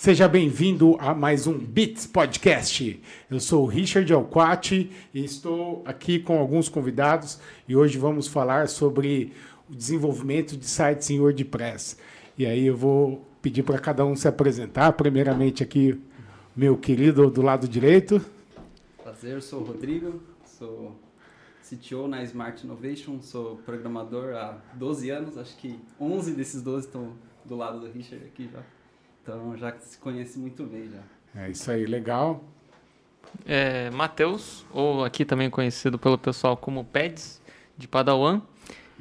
Seja bem-vindo a mais um Bits Podcast. Eu sou o Richard Alquati e estou aqui com alguns convidados e hoje vamos falar sobre o desenvolvimento de sites em WordPress. E aí eu vou pedir para cada um se apresentar. Primeiramente aqui, meu querido do lado direito. Prazer, sou o Rodrigo, sou CTO na Smart Innovation, sou programador há 12 anos, acho que 11 desses 12 estão do lado do Richard aqui já. Então já se conhece muito bem já. É isso aí, legal. É, Matheus, ou aqui também conhecido pelo pessoal como Peds, de Padawan.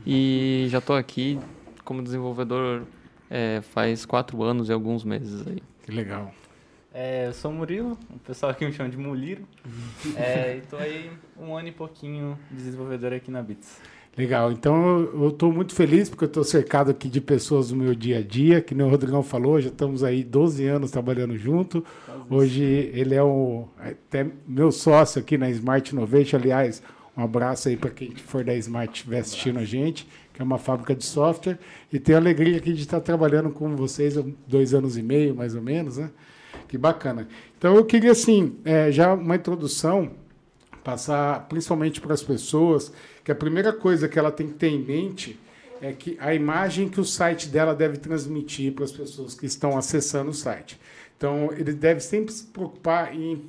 E já estou aqui como desenvolvedor é, faz quatro anos e alguns meses aí. Que legal. É, eu sou o Murilo, o pessoal aqui me chama de Muliro. é, e tô aí um ano e pouquinho desenvolvedor aqui na Bits. Legal, então eu estou muito feliz porque eu estou cercado aqui de pessoas do meu dia a dia, que nem o Rodrigão falou, já estamos aí 12 anos trabalhando junto. Hoje ele é o, até meu sócio aqui na Smart Innovation, aliás, um abraço aí para quem for da Smart estiver assistindo a gente, que é uma fábrica de software, e tenho a alegria aqui de estar trabalhando com vocês há dois anos e meio, mais ou menos, né? Que bacana. Então eu queria, assim, é, já uma introdução, passar principalmente para as pessoas, que a primeira coisa que ela tem que ter em mente é que a imagem que o site dela deve transmitir para as pessoas que estão acessando o site. Então, ele deve sempre se preocupar em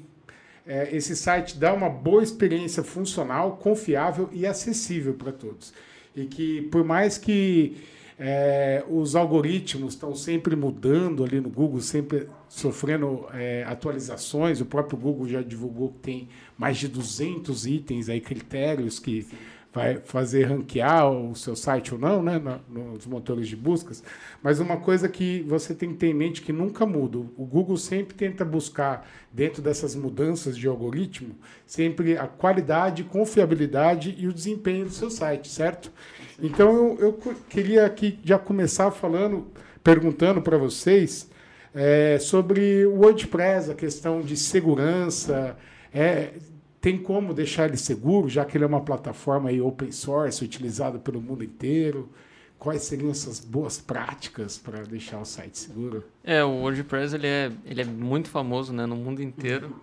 é, esse site dar uma boa experiência funcional, confiável e acessível para todos. E que, por mais que é, os algoritmos estão sempre mudando ali no Google, sempre sofrendo é, atualizações. O próprio Google já divulgou que tem mais de 200 itens aí, critérios que vai fazer ranquear o seu site ou não, né, nos motores de buscas. Mas uma coisa que você tem que ter em mente que nunca muda. O Google sempre tenta buscar, dentro dessas mudanças de algoritmo, sempre a qualidade, confiabilidade e o desempenho do seu site, certo? Então eu, eu queria aqui já começar falando, perguntando para vocês é, sobre o WordPress, a questão de segurança. É, tem como deixar ele seguro, já que ele é uma plataforma open source, utilizada pelo mundo inteiro? Quais seriam essas boas práticas para deixar o site seguro? É, o WordPress ele é, ele é muito famoso né, no mundo inteiro.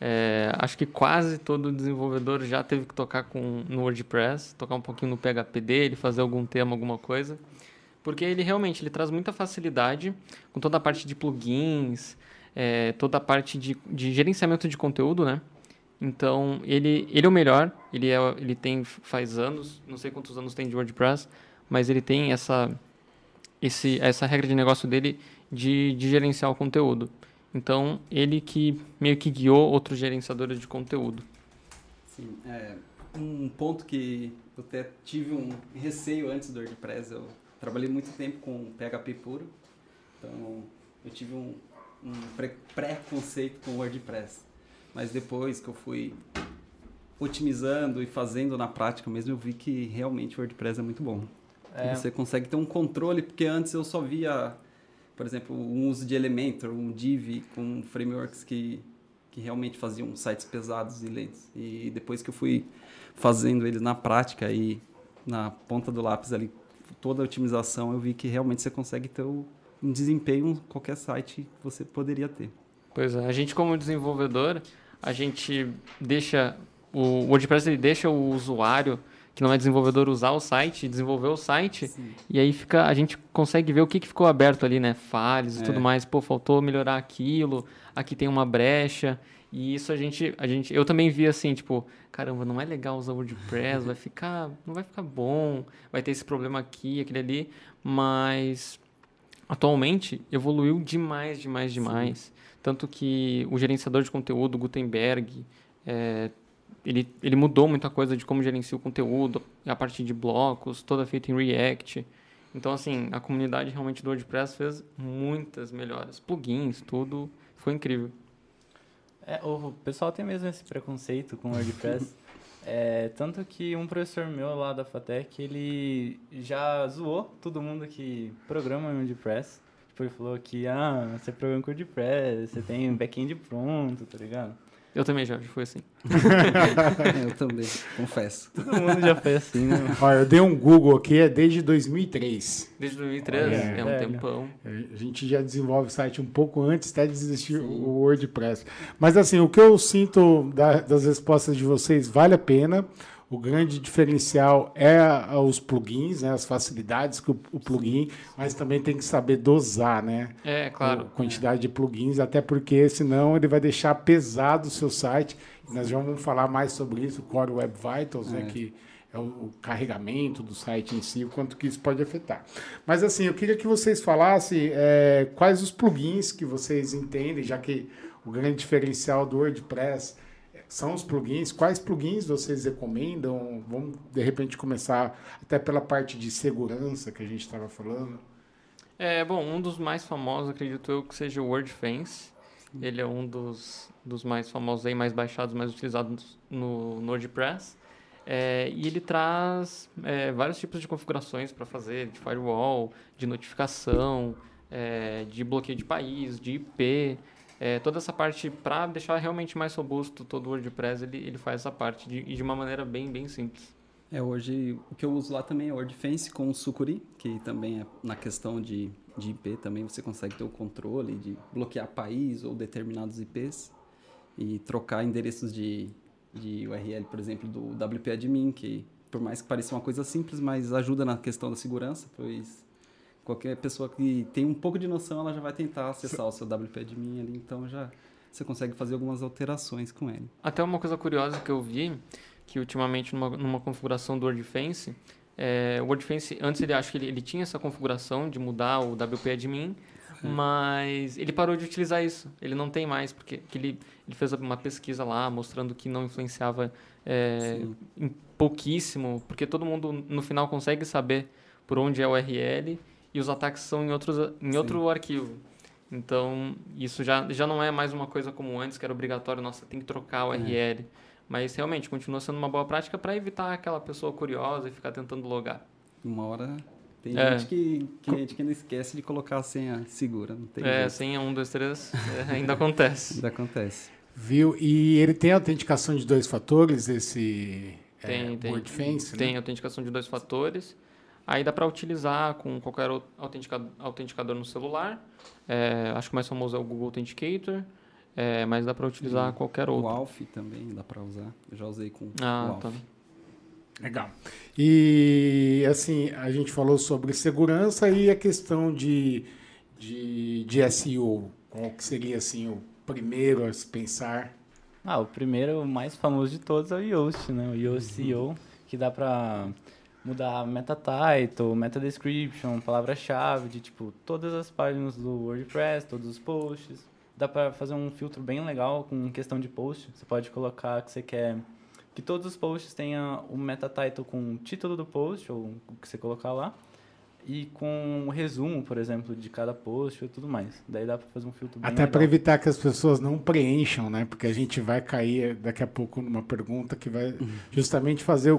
É, acho que quase todo desenvolvedor já teve que tocar com, no WordPress, tocar um pouquinho no PHP dele, fazer algum tema, alguma coisa. Porque ele realmente ele traz muita facilidade com toda a parte de plugins, é, toda a parte de, de gerenciamento de conteúdo, né? Então, ele, ele é o melhor, ele, é, ele tem faz anos, não sei quantos anos tem de WordPress, mas ele tem essa, esse, essa regra de negócio dele de, de gerenciar o conteúdo. Então, ele que meio que guiou outros gerenciadores de conteúdo. Sim, é, um ponto que eu até tive um receio antes do WordPress, eu trabalhei muito tempo com PHP puro, então eu tive um, um pré-conceito com WordPress. Mas depois que eu fui otimizando e fazendo na prática mesmo, eu vi que realmente o WordPress é muito bom. É. Você consegue ter um controle, porque antes eu só via, por exemplo, um uso de Elementor, um Div com frameworks que, que realmente faziam sites pesados e lentos. E depois que eu fui fazendo eles na prática e na ponta do lápis ali, toda a otimização, eu vi que realmente você consegue ter um desempenho qualquer site que você poderia ter. Pois é, a gente como desenvolvedor, a gente deixa o WordPress ele deixa o usuário que não é desenvolvedor usar o site, desenvolver o site, Sim. e aí fica a gente consegue ver o que, que ficou aberto ali, né? Falhas e é. tudo mais. Pô, faltou melhorar aquilo, aqui tem uma brecha. E isso a gente, a gente, eu também vi assim, tipo, caramba, não é legal usar o WordPress, vai ficar, não vai ficar bom, vai ter esse problema aqui, aquele ali, mas atualmente evoluiu demais, demais, demais. Sim. Tanto que o gerenciador de conteúdo, Gutenberg, é, ele, ele mudou muita coisa de como gerencia o conteúdo, a partir de blocos, toda feita em React. Então, assim, a comunidade realmente do WordPress fez muitas melhoras. Plugins, tudo, foi incrível. É, o pessoal tem mesmo esse preconceito com o WordPress. é, tanto que um professor meu lá da FATEC, ele já zoou todo mundo que programa em WordPress tipo, ele falou que, ah, você programa com WordPress, você tem back-end pronto, tá ligado? Eu também já, foi assim. eu também, confesso. Todo mundo já foi assim, né? Olha, eu dei um Google aqui, é desde 2003. Desde 2003, é, é um é, tempão. A gente já desenvolve o site um pouco antes até de existir Sim. o WordPress. Mas assim, o que eu sinto da, das respostas de vocês vale a pena. O grande diferencial é os plugins, né, as facilidades que o, o plugin, mas também tem que saber dosar, né? É, claro. A quantidade de plugins, até porque senão ele vai deixar pesado o seu site. Nós já vamos falar mais sobre isso, Core Web Vitals, né, é. né, que é o carregamento do site em si, o quanto que isso pode afetar. Mas assim, eu queria que vocês falassem é, quais os plugins que vocês entendem, já que o grande diferencial do WordPress são os plugins. Quais plugins vocês recomendam? Vamos, de repente, começar até pela parte de segurança que a gente estava falando. É, bom, um dos mais famosos, acredito eu, que seja o WordFence. Ele é um dos, dos mais famosos aí, mais baixados, mais utilizados no, WordPress. É, e ele traz é, vários tipos de configurações para fazer, de firewall, de notificação, é, de bloqueio de país, de IP, é, toda essa parte, para deixar realmente mais robusto todo o WordPress, ele, ele faz essa parte de, de uma maneira bem, bem simples. É, hoje o que eu uso lá também é WordFence com o Sucuri, que também é na questão de, de IP também você consegue ter o controle de bloquear país ou determinados IPs e trocar endereços de, de URL, por exemplo, do WP Admin, que por mais que pareça uma coisa simples, mas ajuda na questão da segurança, pois qualquer pessoa que tem um pouco de noção, ela já vai tentar acessar o seu WP admin ali, então já você consegue fazer algumas alterações com ele. Até uma coisa curiosa que eu vi, que ultimamente numa, numa configuração do WordFence, é, o WordFence, antes ele acho que ele, ele tinha essa configuração de mudar o WP admin, é. mas ele parou de utilizar isso. Ele não tem mais, porque ele, ele fez uma pesquisa lá mostrando que não influenciava é, em pouquíssimo, porque todo mundo no final consegue saber por onde é o URL e os ataques são em, outros, em outro arquivo. Então, isso já, já não é mais uma coisa como antes, que era obrigatório, nossa, tem que trocar o URL. É. Mas realmente continua sendo uma boa prática para evitar aquela pessoa curiosa e ficar tentando logar. Uma hora tem é. gente que, que, gente que não esquece de colocar a senha segura. Não tem é, jeito. senha 1, 2, 3 é, ainda acontece. ainda acontece. Viu? E ele tem autenticação de dois fatores, esse tem, é, tem, WordFence? Tem né? autenticação de dois fatores. Aí dá para utilizar com qualquer autenticador, autenticador no celular. É, acho que o mais famoso é o Google Authenticator, é, mas dá para utilizar e qualquer outro. O Alf também dá para usar. Eu já usei com ah, o Alf. Tá. Legal. E assim, a gente falou sobre segurança e a questão de, de, de SEO. Qual que seria assim o primeiro a se pensar? Ah, o primeiro, o mais famoso de todos é o Yoast, né? O Yoast uhum. SEO, que dá para mudar meta title, meta description, palavra-chave de tipo todas as páginas do WordPress, todos os posts. Dá para fazer um filtro bem legal com questão de post. Você pode colocar que você quer que todos os posts tenham o meta title com o título do post ou o que você colocar lá e com o resumo, por exemplo, de cada post e tudo mais. Daí dá para fazer um filtro bem Até para evitar que as pessoas não preencham, né? Porque a gente vai cair daqui a pouco numa pergunta que vai uhum. justamente fazer o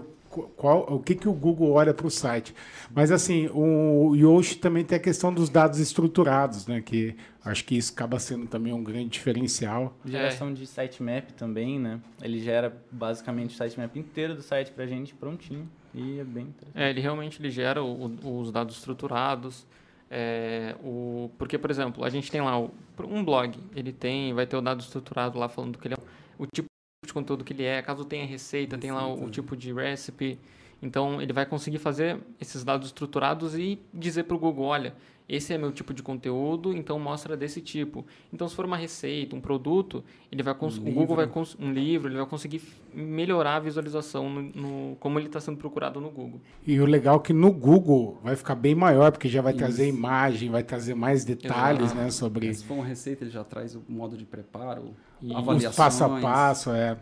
qual, o que, que o Google olha para o site. Mas assim, o Yoast também tem a questão dos dados estruturados, né? Que acho que isso acaba sendo também um grande diferencial. Geração é. de sitemap também, né? Ele gera basicamente o sitemap inteiro do site para a gente prontinho e é bem interessante. É, ele realmente ele gera o, os dados estruturados. É, o, porque, por exemplo, a gente tem lá o, um blog, ele tem, vai ter o dado estruturado lá falando que ele é o tipo de conteúdo que ele é, caso tenha receita, receita. tem lá o, o, tipo de recipe. Então, ele vai conseguir fazer esses dados estruturados e dizer para o Google, olha, esse é meu tipo de conteúdo, então mostra desse tipo. Então, se for uma receita, um produto, ele vai um o Google vai um livro, ele vai conseguir melhorar a visualização no, no como ele está sendo procurado no Google. E o legal é que no Google vai ficar bem maior, porque já vai Isso. trazer imagem, vai trazer mais detalhes, Exato. né, sobre. Se for uma receita, ele já traz o modo de preparo, e avaliações. passo a passo, é.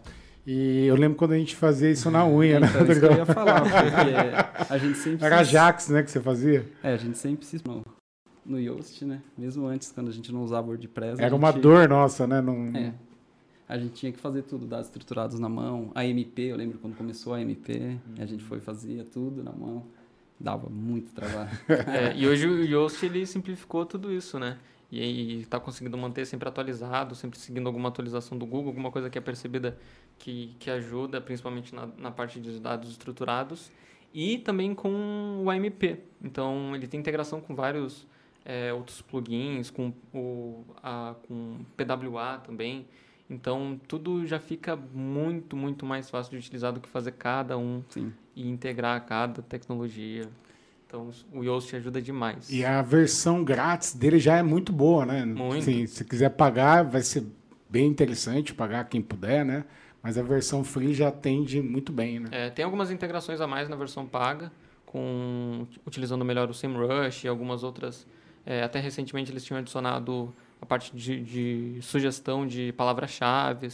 E eu lembro quando a gente fazia isso na unha, então, né? Isso que eu ia falar, porque a gente sempre. Era Jax, né, que você fazia? É, a gente sempre se no Yoast, né? Mesmo antes, quando a gente não usava WordPress. Era uma dor nossa, né? Não... É. A gente tinha que fazer tudo, dados estruturados na mão. A MP, eu lembro quando começou a MP, a gente foi fazia tudo na mão. Dava muito trabalho. é, e hoje o Yoast ele simplificou tudo isso, né? e aí está conseguindo manter sempre atualizado, sempre seguindo alguma atualização do Google, alguma coisa que é percebida que, que ajuda, principalmente na, na parte de dados estruturados, e também com o AMP. Então, ele tem integração com vários é, outros plugins, com o a, com PWA também. Então, tudo já fica muito, muito mais fácil de utilizar do que fazer cada um Sim. e integrar cada tecnologia. Então, o Yoast ajuda demais. E a versão grátis dele já é muito boa, né? Muito. Sim, se quiser pagar, vai ser bem interessante pagar quem puder, né? Mas a versão free já atende muito bem, né? É, tem algumas integrações a mais na versão paga, com utilizando melhor o SEMrush e algumas outras. é, até recentemente eles tinham adicionado a parte de, de sugestão de palavras-chave.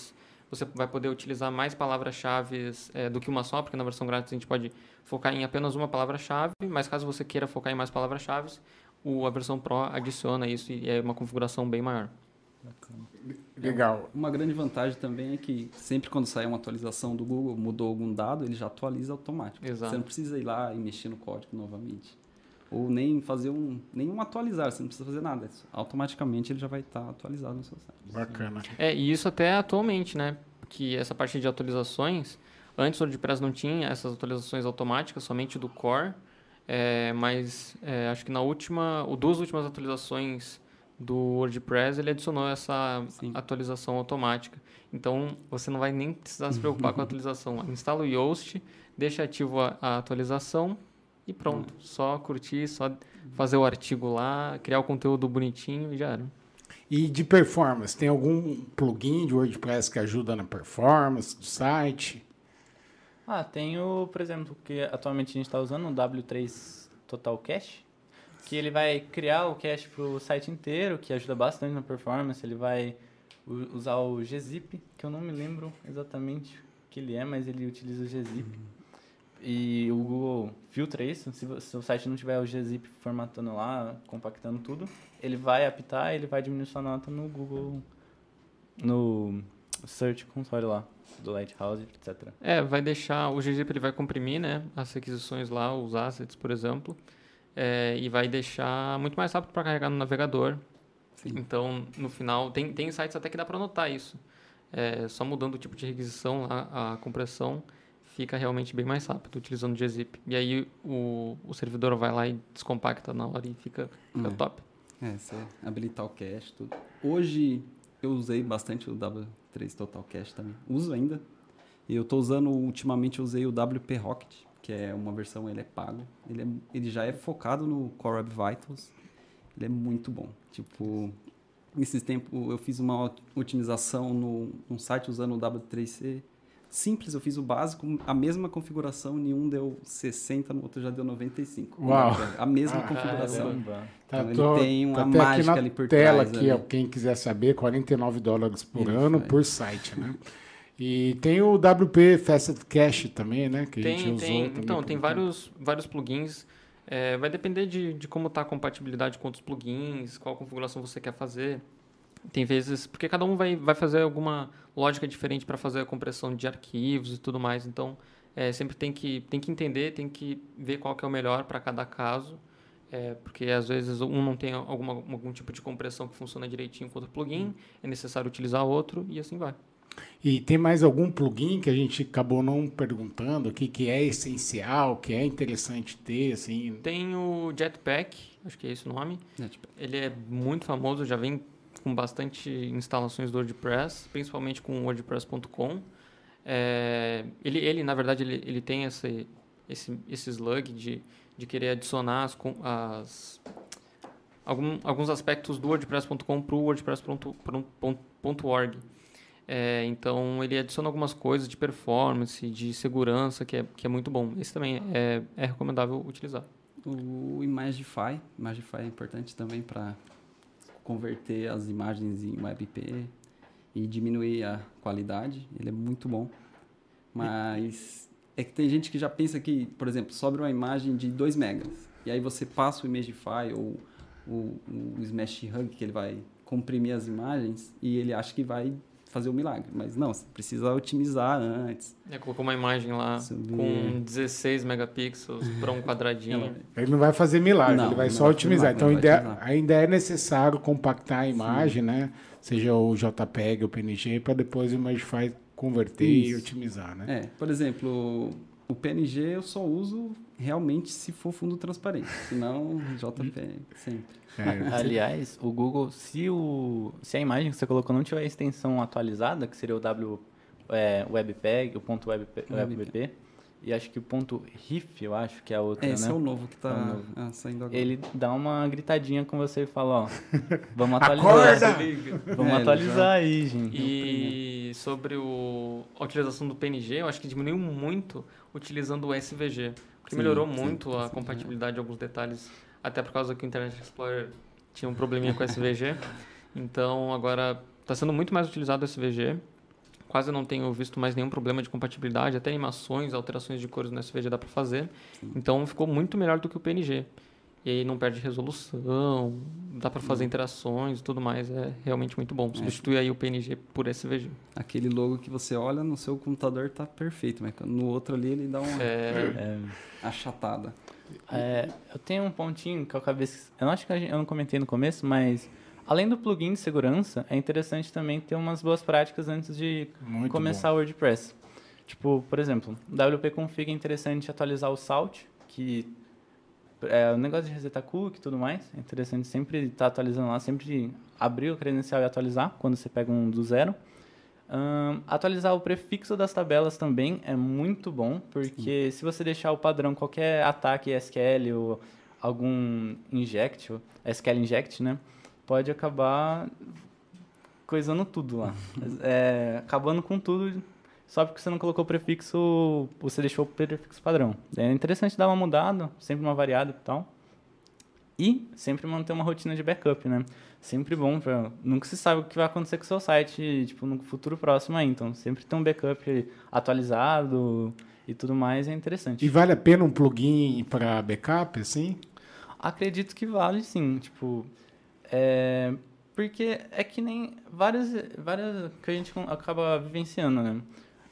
Você vai poder utilizar mais palavras-chave é, do que uma só, porque na versão grátis a gente pode focar em apenas uma palavra-chave, mas caso você queira focar em mais palavras-chave, a versão Pro adiciona isso e é uma configuração bem maior. Legal. Uma grande vantagem também é que sempre quando sai uma atualização do Google, mudou algum dado, ele já atualiza automático. Exato. Você não precisa ir lá e mexer no código novamente. Ou nem fazer um. nenhum atualizar, você não precisa fazer nada. Automaticamente ele já vai estar atualizado no seu site. Bacana. É, e isso até atualmente, né? Que essa parte de atualizações, antes o WordPress não tinha essas atualizações automáticas, somente do core. É, mas é, acho que na última, ou duas últimas atualizações do WordPress, ele adicionou essa Sim. atualização automática. Então, você não vai nem precisar se preocupar com a atualização. Instala o Yoast, deixa ativo a, a atualização e pronto. Só curtir, só fazer o artigo lá, criar o conteúdo bonitinho e já era. E de performance, tem algum plugin de WordPress que ajuda na performance do site? Ah, tem o, por exemplo, que atualmente a gente está usando o W3 Total Cache, que ele vai criar o cache para o site inteiro, que ajuda bastante na performance. Ele vai usar o gzip, que eu não me lembro exatamente o que ele é, mas ele utiliza o gzip. E o Google filtra isso. Se, o site não tiver o gzip formatando lá, compactando tudo, ele vai apitar, ele vai diminuir sua nota no Google, no Search Console lá, do Lighthouse, etc. É, vai deixar, o GZip ele vai comprimir, né, as requisições lá, os assets, por exemplo, é, e vai deixar muito mais rápido para carregar no navegador. Sim. Então, no final, tem, tem sites até que dá para anotar isso. É, só mudando o tipo de requisição lá, a compressão, fica realmente bem mais rápido utilizando o gzip. E aí o, o servidor vai lá e descompacta na hora e fica, fica É. top. É, você habilitar o cache, tudo. Hoje eu usei bastante o W3 Total Cache também. Uso ainda. E eu tô usando, ultimamente eu usei o WP Rocket, que é uma versão, ele é pago. Ele, é, ele já é focado no Core Web Vitals. Ele é muito bom. Tipo, nesses tempos eu fiz uma ot- otimização no, num site usando o W3C. Simples, eu fiz o básico, a mesma configuração, nenhum deu 60, no outro já deu 95. Uau. A mesma Ah, configuração. Caramba. Tá, Então, ele tem uma até mágica aqui na ali por tela trás, aqui, ó, quem quiser saber, 49 dólares por Isso, ano é. por site, né? E tem o WP Facet Cache também, né? Que a gente Tem, usou tem. também Então, tem vários, vários plugins. É, vai depender de, de como está a compatibilidade com outros plugins, qual configuração você quer fazer. Tem vezes, porque cada um vai, vai fazer alguma lógica diferente para fazer a compressão de arquivos e tudo mais. Então, é, sempre tem que, tem que entender, tem que ver qual que é o melhor para cada caso. É, porque às vezes um não tem alguma, algum tipo de compressão que funciona direitinho com outro plugin, é necessário utilizar outro e assim vai. E tem mais algum plugin que a gente acabou não perguntando aqui que é essencial, que é interessante ter, assim? Tem o Jetpack, acho que é esse o nome. Tipo, Ele é muito famoso, já vem com bastante instalações do WordPress, principalmente com o WordPress.com. É, ele, ele, na verdade, ele, ele tem esse, esse, esse slug de, de querer adicionar as, com- as, algum, alguns aspectos do WordPress.com para o WordPress.org. É, então, ele adiciona algumas coisas de performance, de segurança, que é, que é muito bom. Esse também é, é recomendável utilizar. O Imagify, Imagify é importante também para converter as imagens em WebP e diminuir a qualidade. Ele é muito bom. Mas é que tem gente que já pensa que, por exemplo, sobra uma imagem de 2 megas. E aí você passa o Imagify ou o, o Smash Hug, que ele vai comprimir as imagens, e ele acha que vai fazer o milagre. Mas não, você precisa otimizar antes. É, colocou uma imagem lá Subir. com 16 megapixels para um quadradinho. Ele não vai fazer milagre, Não, ele vai só vai otimizar. Então ainda, vai otimizar. ainda é necessário compactar a imagem, né? Seja o JPEG ou PNG, para depois o Imagify converter e Isso. otimizar, né? É, por exemplo, o PNG eu só uso realmente se for fundo transparente. Senão, JPEG, sempre. É, Aliás, o Google, se, o, se a imagem que você colocou não tiver a extensão atualizada, que seria o W, é, WebPeg, o ponto WebP, WebP, e acho que o ponto RIF, eu acho que é a outra, É, esse né? é o novo que É tá novo. ah, saindo agora. Ele dá uma gritadinha com você e fala, ó, vamos atualizar. Vamos É, atualizar aí, gente. E sobre o, a utilização do PNG, eu acho que diminuiu muito utilizando o SVG. Porque Sim, melhorou sim, muito a sim, compatibilidade de alguns detalhes, até por causa que o Internet Explorer tinha um probleminha com o SVG. Então agora está sendo muito mais utilizado o SVG. Quase não tenho visto mais nenhum problema de compatibilidade, até animações, alterações de cores no SVG dá para fazer. Então ficou muito melhor do que o PNG. E aí não perde resolução, dá para fazer interações e tudo mais. É realmente muito bom. Substitui aí o PNG por SVG. Aquele logo que você olha no seu computador tá perfeito, mas no outro ali ele dá uma É, É, achatada. É, eu tenho um pontinho que eu acabei. Eu não acho que eu não comentei no começo, mas além do plugin de segurança, é interessante também ter umas boas práticas antes de Muito começar o WordPress. Tipo, por exemplo, WP Config é interessante atualizar o Salt, que é o negócio de resetar cookie e tudo mais. É interessante sempre estar atualizando lá, sempre abrir o credencial e atualizar quando você pega um do zero. Ahn, atualizar o prefixo das tabelas também é muito bom, porque se você deixar o padrão qualquer ataque SQL ou algum inject, SQL inject, né, pode acabar coisando tudo lá. É, acabando com tudo só porque você não colocou o prefixo, você deixou o prefixo padrão. É interessante dar uma mudada, sempre uma variada e tal. E sempre manter uma rotina de backup, né? Sempre bom para nunca se sabe o que vai acontecer com o seu site, tipo, no futuro próximo aí. Então, sempre ter um backup atualizado e tudo mais é interessante. E vale a pena um plugin para backup, assim? Acredito que vale sim, tipo, é, porque é que nem várias, várias que a gente acaba vivenciando, né?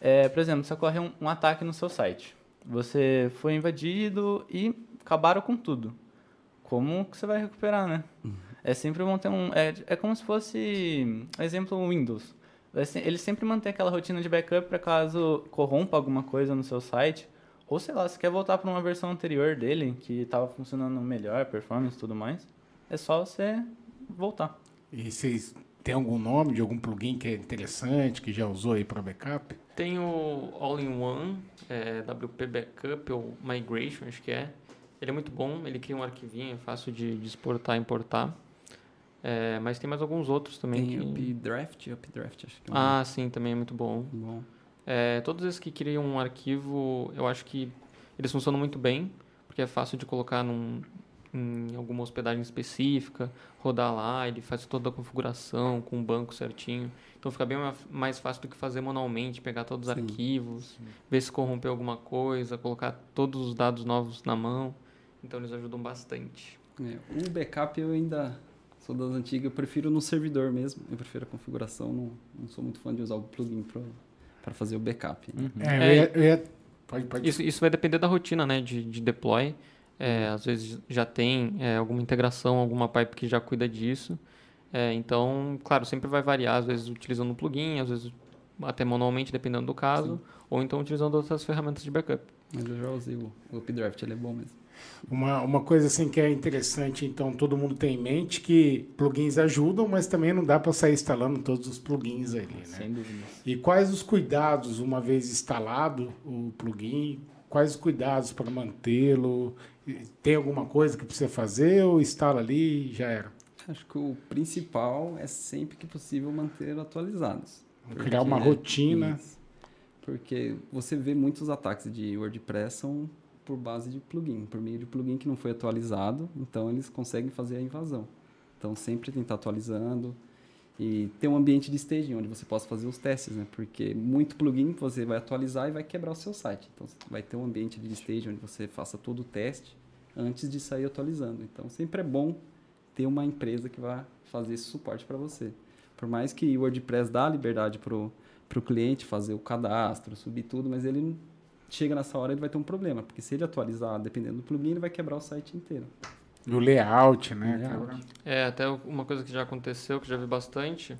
É, por exemplo, se ocorre um, um ataque no seu site, você foi invadido e acabaram com tudo. Como que você vai recuperar, né? É sempre manter um, é, é como se fosse, exemplo, Windows. Se- Ele sempre mantém aquela rotina de backup para caso corrompa alguma coisa no seu site. Ou sei lá, se quer voltar para uma versão anterior dele, que estava funcionando melhor, performance e tudo mais, é só você voltar. E vocês têm algum nome de algum plugin que é interessante, que já usou aí para backup? Tem o All-in-One, é, WP Backup ou Migration, acho que é. Ele é muito bom, ele cria um arquivinho, é fácil de, de exportar e importar. É, mas tem mais alguns outros também. Tem que... Updraft, Updraft, acho que é um Ah, sim, também é muito bom. bom. É, todos esses que criam um arquivo, eu acho que eles funcionam muito bem, porque é fácil de colocar num, em alguma hospedagem específica, rodar lá, ele faz toda a configuração com o banco certinho. Então fica bem ma- mais fácil do que fazer manualmente, pegar todos os Sim, arquivos, ver se corrompeu alguma coisa, colocar todos os dados novos na mão. Então eles ajudam bastante. É, o backup eu ainda sou das antigas, eu prefiro no servidor mesmo. Eu prefiro a configuração, não, não sou muito fã de usar o plugin para fazer o backup. né? É, eu É. ia, eu ia- Pode, pode. Isso, isso vai depender da rotina né, de, de deploy. É, às vezes já tem é, alguma integração, alguma pipe que já cuida disso. É, então, claro, sempre vai variar, às vezes utilizando um plugin, às vezes até manualmente, dependendo do caso, ou então utilizando outras ferramentas de backup. Mas eu já usei o, o Updraft, ele é bom mesmo. Uma, uma coisa assim que é interessante, então, todo mundo tem em mente que plugins ajudam, mas também não dá para sair instalando todos os plugins ali, né? Sem dúvida. E quais os cuidados, uma vez instalado o plugin, quais os cuidados para mantê-lo? Tem alguma coisa que precisa fazer ou instala ali e já era? Acho que o principal é sempre que possível manter atualizados. Criar uma Porque- rotina. Isso. Porque você vê muitos ataques de WordPress são por base de plugin, por meio de plugin que não foi atualizado, então eles conseguem fazer a invasão. Então sempre tentar atualizando e ter um ambiente de staging onde você possa fazer os testes, né? Porque muito plugin você vai atualizar e vai quebrar o seu site. Então vai ter um ambiente de staging onde você faça todo o teste antes de sair atualizando. Então sempre é bom ter uma empresa que vai fazer esse suporte para você. Por mais que o WordPress dá liberdade pro, pro cliente fazer o cadastro, subir tudo, mas ele chega nessa hora ele vai ter um problema, porque se ele atualizar, dependendo do plugin, ele vai quebrar o site inteiro. O layout, né? Layout. É, até uma coisa que já aconteceu, que já vi bastante,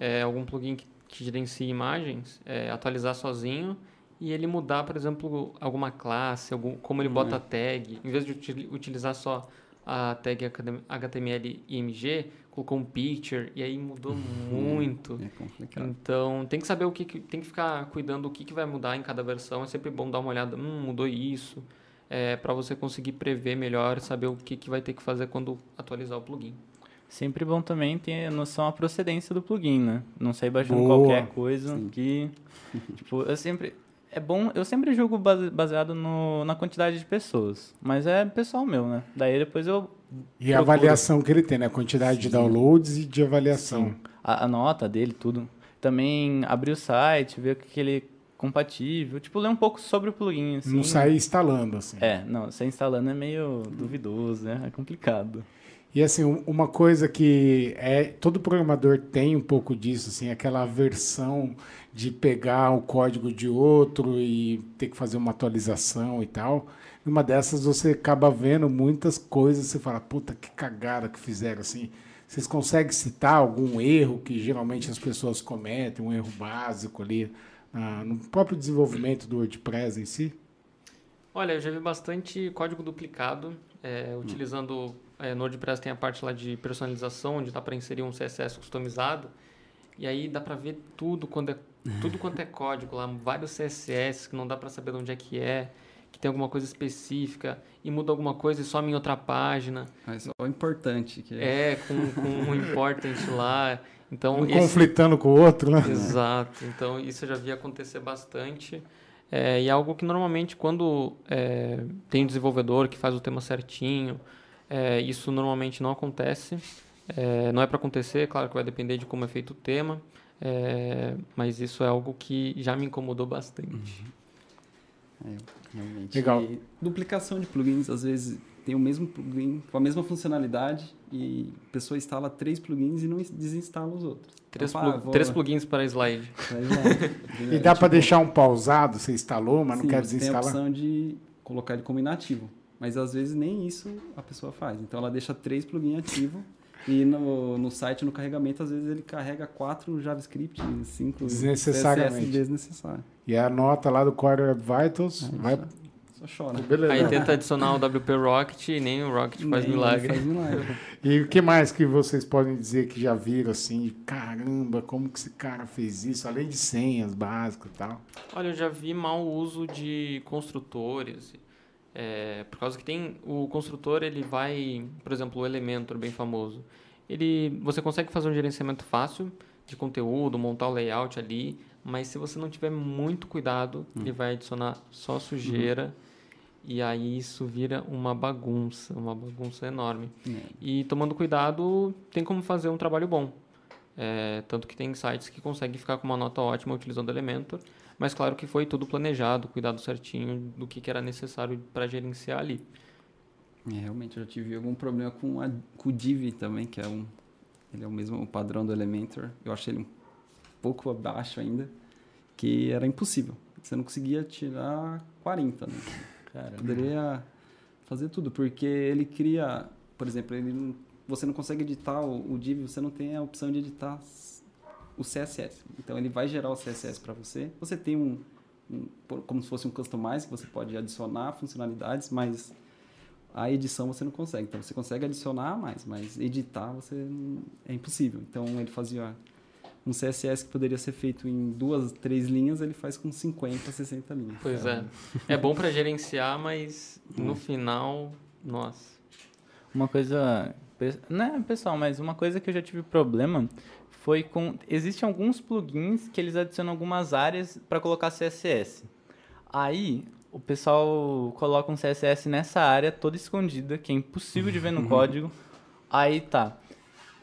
é algum plugin que, que gerencia imagens, é, atualizar sozinho e ele mudar, por exemplo, alguma classe, algum, como ele bota a tag, em vez de util- utilizar só a tag HTML IMG, colocou um picture e aí mudou muito. É complicado. Então, tem que saber o que, que- tem que ficar cuidando o que, que vai mudar em cada versão. É sempre bom dar uma olhada, hum, mudou isso, é, para você conseguir prever melhor, saber o que, que vai ter que fazer quando atualizar o plugin. Sempre bom também ter noção da procedência do plugin, né? Não sair baixando Boa. qualquer coisa Sim. que... tipo, eu sempre... É bom, eu sempre julgo base- baseado no, na quantidade de pessoas. Mas é pessoal meu, né? Daí depois eu... E a procuro. avaliação que ele tem, né? A quantidade de downloads e de avaliação. A, a nota dele, tudo. Também abrir o site, ver o que que ele é compatível. Tipo, ler um pouco sobre o plugin, assim. Não sair instalando, assim. É, não, você instalando é meio duvidoso, né? É complicado. E assim, um- uma coisa que é todo programador tem um pouco disso, assim, aquela aversão de pegar o código de outro e ter que fazer uma atualização e tal. Numa dessas você acaba vendo muitas coisas, você fala, puta, que cagada que fizeram assim. Vocês conseguem citar algum erro que geralmente as pessoas cometem, um erro básico ali ah, no próprio desenvolvimento do WordPress em si? Olha, eu já vi bastante código duplicado, é, utilizando é, no WordPress tem a parte lá de personalização, onde dá para inserir um CSS customizado, e aí dá para ver tudo quando é tudo quanto é código lá, vários CSS que não dá para saber de onde é que é, que tem alguma coisa específica e muda alguma coisa e some em outra página, Mas o importante que é, é com, com um important lá, então Um esse- conflitando com o outro, né? Exato. Então, isso eu já vi acontecer bastante. É, e é algo que normalmente, quando é, tem um desenvolvedor que faz o tema certinho, é, isso normalmente não acontece. É, não é para acontecer, claro que vai depender de como é feito o tema, é, mas isso é algo que já me incomodou bastante. é, realmente. Legal. E duplicação de plugins, às vezes tem o mesmo plugin com a mesma funcionalidade e a pessoa instala três plugins e não desinstala os outros. Três, Então, plu- vou- três plugins para slide. E dá Tipo, para deixar um pausado, você instalou, mas não sim, quer Tem a desinstalar? opção de colocar ele como inativo. Mas às vezes nem isso a pessoa faz. Então ela deixa três plugins ativos e no, no site, no carregamento, às vezes ele carrega quatro JavaScript, cinco Desnecessariamente. CSS desnecessário. E a nota lá do Core Web Vitals vai. Só chora. Beleza. Aí tenta adicionar o WP Rocket e nem o Rocket faz Nem milagre. Faz milagre. E o que mais que vocês podem dizer que já viram assim? Caramba, como que esse cara fez isso? Além de senhas básicas e tal. Olha, eu já vi mau uso de construtores. É, por causa que tem o construtor, ele vai, por exemplo, o Elementor, bem famoso. Ele, você consegue fazer um gerenciamento fácil de conteúdo, montar o layout ali, mas se você não tiver muito cuidado, ele vai adicionar só sujeira e aí isso vira uma bagunça, uma bagunça enorme. É. E tomando cuidado, tem como fazer um trabalho bom. É, tanto que tem sites que conseguem ficar com uma nota ótima utilizando Elementor, mas claro que foi tudo planejado, cuidado certinho do que, que era necessário para gerenciar ali. É, realmente, eu já tive algum problema com, a, com o Div também, que é um... Ele é o mesmo padrão do Elementor. Eu achei ele um pouco abaixo ainda, que era impossível. Você não conseguia tirar 40, né? Cara, Poderia fazer tudo, porque ele cria, por exemplo, ele não- você não consegue editar o, o div, você não tem a opção de editar o CSS. Então ele vai gerar o CSS para você. Você tem um, um- como se fosse um customize que você pode adicionar funcionalidades, mas a edição você não consegue. Então você consegue adicionar mais, mas editar você não- é impossível. Então ele fazia um CSS que poderia ser feito em duas, três linhas, ele faz com 50, 60 linhas. Pois é. É bom para gerenciar, mas no final, nossa. Uma coisa. pe- Não é pessoal, mas uma coisa que eu já tive problema foi com. Existem alguns plugins que eles adicionam algumas áreas para colocar CSS. Aí o pessoal coloca um CSS nessa área toda escondida, que é impossível de ver no código. Aí tá.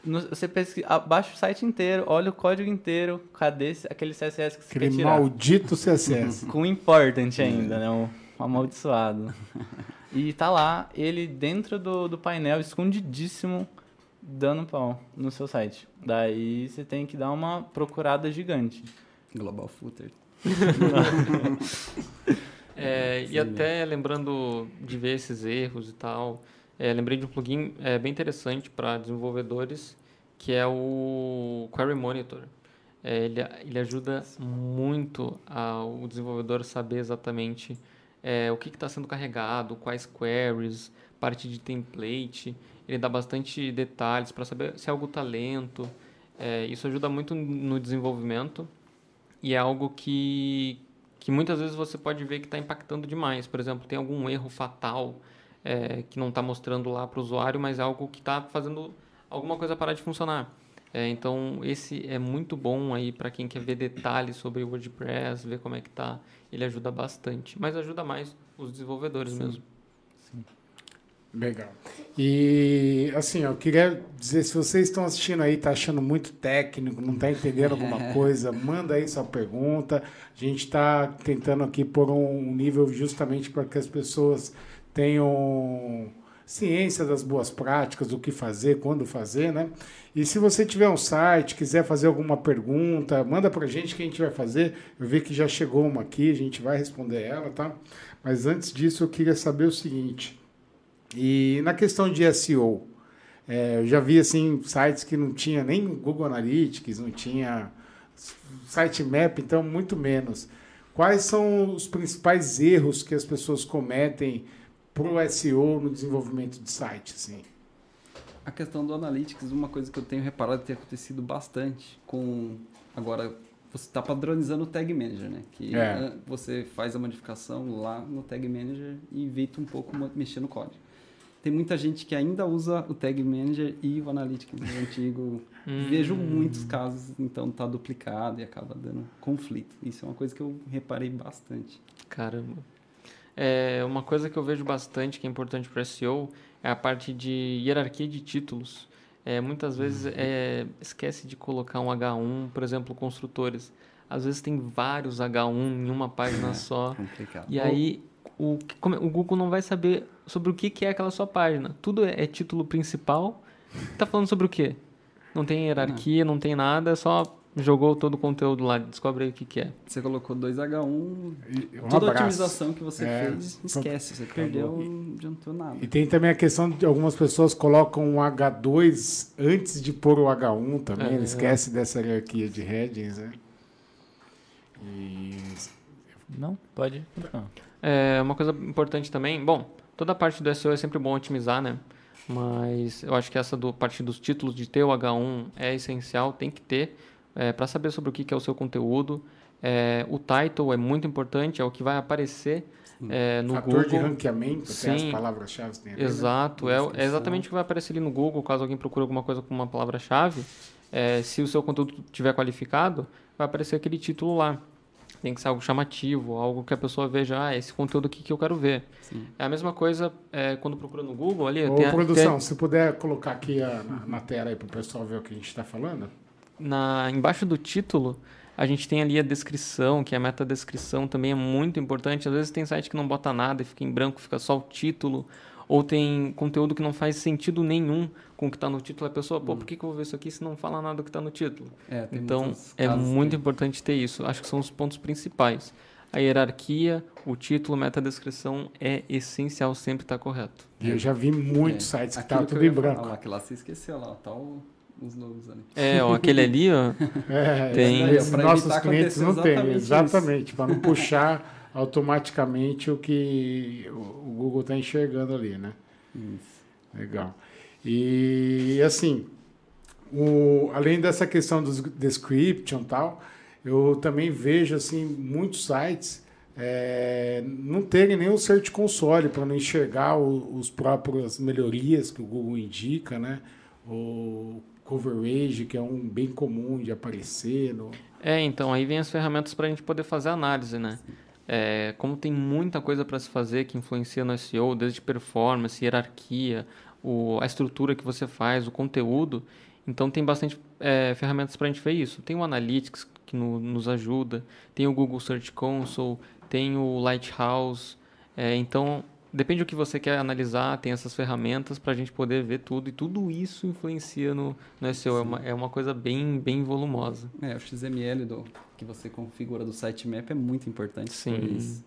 No- você pesquisa, abaixa o site inteiro, olha o código inteiro, cadê esse- aquele CSS que você Aquele quer tirar? maldito CSS. Com important ainda, né? O amaldiçoado. E tá lá, ele dentro do, do painel, escondidíssimo, dando pau no seu site. Daí você tem que dar uma procurada gigante. Global Footer. É, e até lembrando de ver esses erros e tal, é, lembrei de um plugin é, bem interessante para desenvolvedores, que é o Query Monitor. É, ele, ele ajuda muito ao o desenvolvedor saber exatamente é, o que está sendo carregado, quais queries, parte de template. Ele dá bastante detalhes para saber se algo está lento. É, isso ajuda muito no desenvolvimento e é algo que, que muitas vezes você pode ver que está impactando demais. Por exemplo, tem algum erro fatal é, que não está mostrando lá para o usuário, mas é algo que está fazendo alguma coisa parar de funcionar. É, então, esse é muito bom aí para quem quer ver detalhes sobre o WordPress, ver como é que tá. Ele ajuda bastante, mas ajuda mais os desenvolvedores Sim. mesmo. Legal. E assim, eu queria dizer, se vocês estão assistindo aí, tá achando muito técnico, não tá entendendo alguma coisa, manda aí sua pergunta. A gente está tentando aqui pôr um nível justamente para que as pessoas tenham ciência das boas práticas, o que fazer, quando fazer, né? E se você tiver um site, quiser fazer alguma pergunta, manda pra gente que a gente vai fazer. Eu vi que já chegou uma aqui, a gente vai responder ela, tá? Mas antes disso, eu queria saber o seguinte. E na questão de SEO, é, eu já vi assim sites que não tinha nem Google Analytics, não tinha sitemap, então muito menos. Quais são os principais erros que as pessoas cometem para o SEO no desenvolvimento de site? Assim? A questão do Analytics, uma coisa que eu tenho reparado ter acontecido bastante com... Agora, você está padronizando o Tag Manager, né? Que É. ah, você faz a modificação lá no Tag Manager e evita um pouco mexer no código. Tem muita gente que ainda usa o Tag Manager e o Analytics do antigo. Hum. Vejo muitos casos, então tá duplicado e acaba dando conflito. Isso é uma coisa que eu reparei bastante. Caramba. É, uma coisa que eu vejo bastante que é importante para SEO é a parte de hierarquia de títulos. É, muitas vezes é, esquece de colocar um H1, por exemplo, construtores. Às vezes tem vários H1 em uma página só. Complicado. E aí o, o Google não vai saber sobre o que, que é aquela sua página. Tudo é, é título principal. Tá falando sobre o quê? Não tem hierarquia, não tem nada, só jogou todo o conteúdo lá, descobre aí o que, que é. Você colocou 2H1, E um toda a abraço. otimização que você É, fez, esquece. Você perdeu, não adiantou nada. E tem também a questão de algumas pessoas colocam um H2 antes de pôr o H1 também, É. ele esquece dessa hierarquia de headings, né? E Não? Pode. É, uma coisa importante também, bom, toda a parte do SEO é sempre bom otimizar, né? Mas eu acho que essa do parte dos títulos de ter o H1 é essencial, tem que ter, para saber sobre o que, que é o seu conteúdo. É, o title é muito importante, é o que vai aparecer é, no fator de Google. ranqueamento, tem as Sim. palavras-chave tem ali, né? Exato, é, é exatamente o que vai aparecer ali no Google, caso alguém procure alguma coisa com uma palavra-chave. é, se o seu conteúdo estiver qualificado, vai aparecer aquele título lá. Tem que ser algo chamativo, algo que a pessoa veja, ah, esse conteúdo aqui que eu quero ver. Sim. É a mesma coisa é, quando procura no Google ali. A- produção, tem se puder colocar aqui a- na, na tela aí para o pessoal ver o que a gente está falando. na, embaixo do título, a gente tem ali a descrição, que é a metadescrição também é muito importante. Às vezes tem site que não bota nada e fica em branco, fica só o título. Ou tem conteúdo que não faz sentido nenhum com o que está no título. A pessoa, pô, por que, que eu vou ver isso aqui se não fala nada do que está no título? É, tem Então, é muito que- importante ter isso. Acho que são os pontos principais. A hierarquia, o título, metadescrição é essencial sempre estar correto. E eu já vi muitos É, sites que aquilo estavam tudo em falar branco. Lá, que lá você esqueceu lá, tá o- os logos ali. É, ó, aquele ali, ó. É, Tem- esses Pra nossos clientes não isso. exatamente, para não puxar automaticamente o que o Google está enxergando ali, né? Isso. Legal. E assim, o, além dessa questão dos description e tal, eu também vejo assim muitos sites é, não terem nenhum Search Console para não enxergar o, os próprias melhorias que o Google indica, né? O coverage, que é um bem comum de aparecer. No... É, então aí vem as ferramentas para a gente poder fazer análise, né? É, como tem muita coisa para se fazer que influencia no SEO, desde performance, hierarquia, o, a estrutura que você faz, o conteúdo, então tem bastante é, ferramentas para a gente ver isso. Tem o Analytics que no- nos ajuda, tem o Google Search Console, tem o Lighthouse, é, então depende do que você quer analisar, tem essas ferramentas para a gente poder ver tudo e tudo isso influencia no, no SEO. É uma, é uma coisa bem, bem volumosa. É, o XML do, que você configura do sitemap é muito importante. Sim.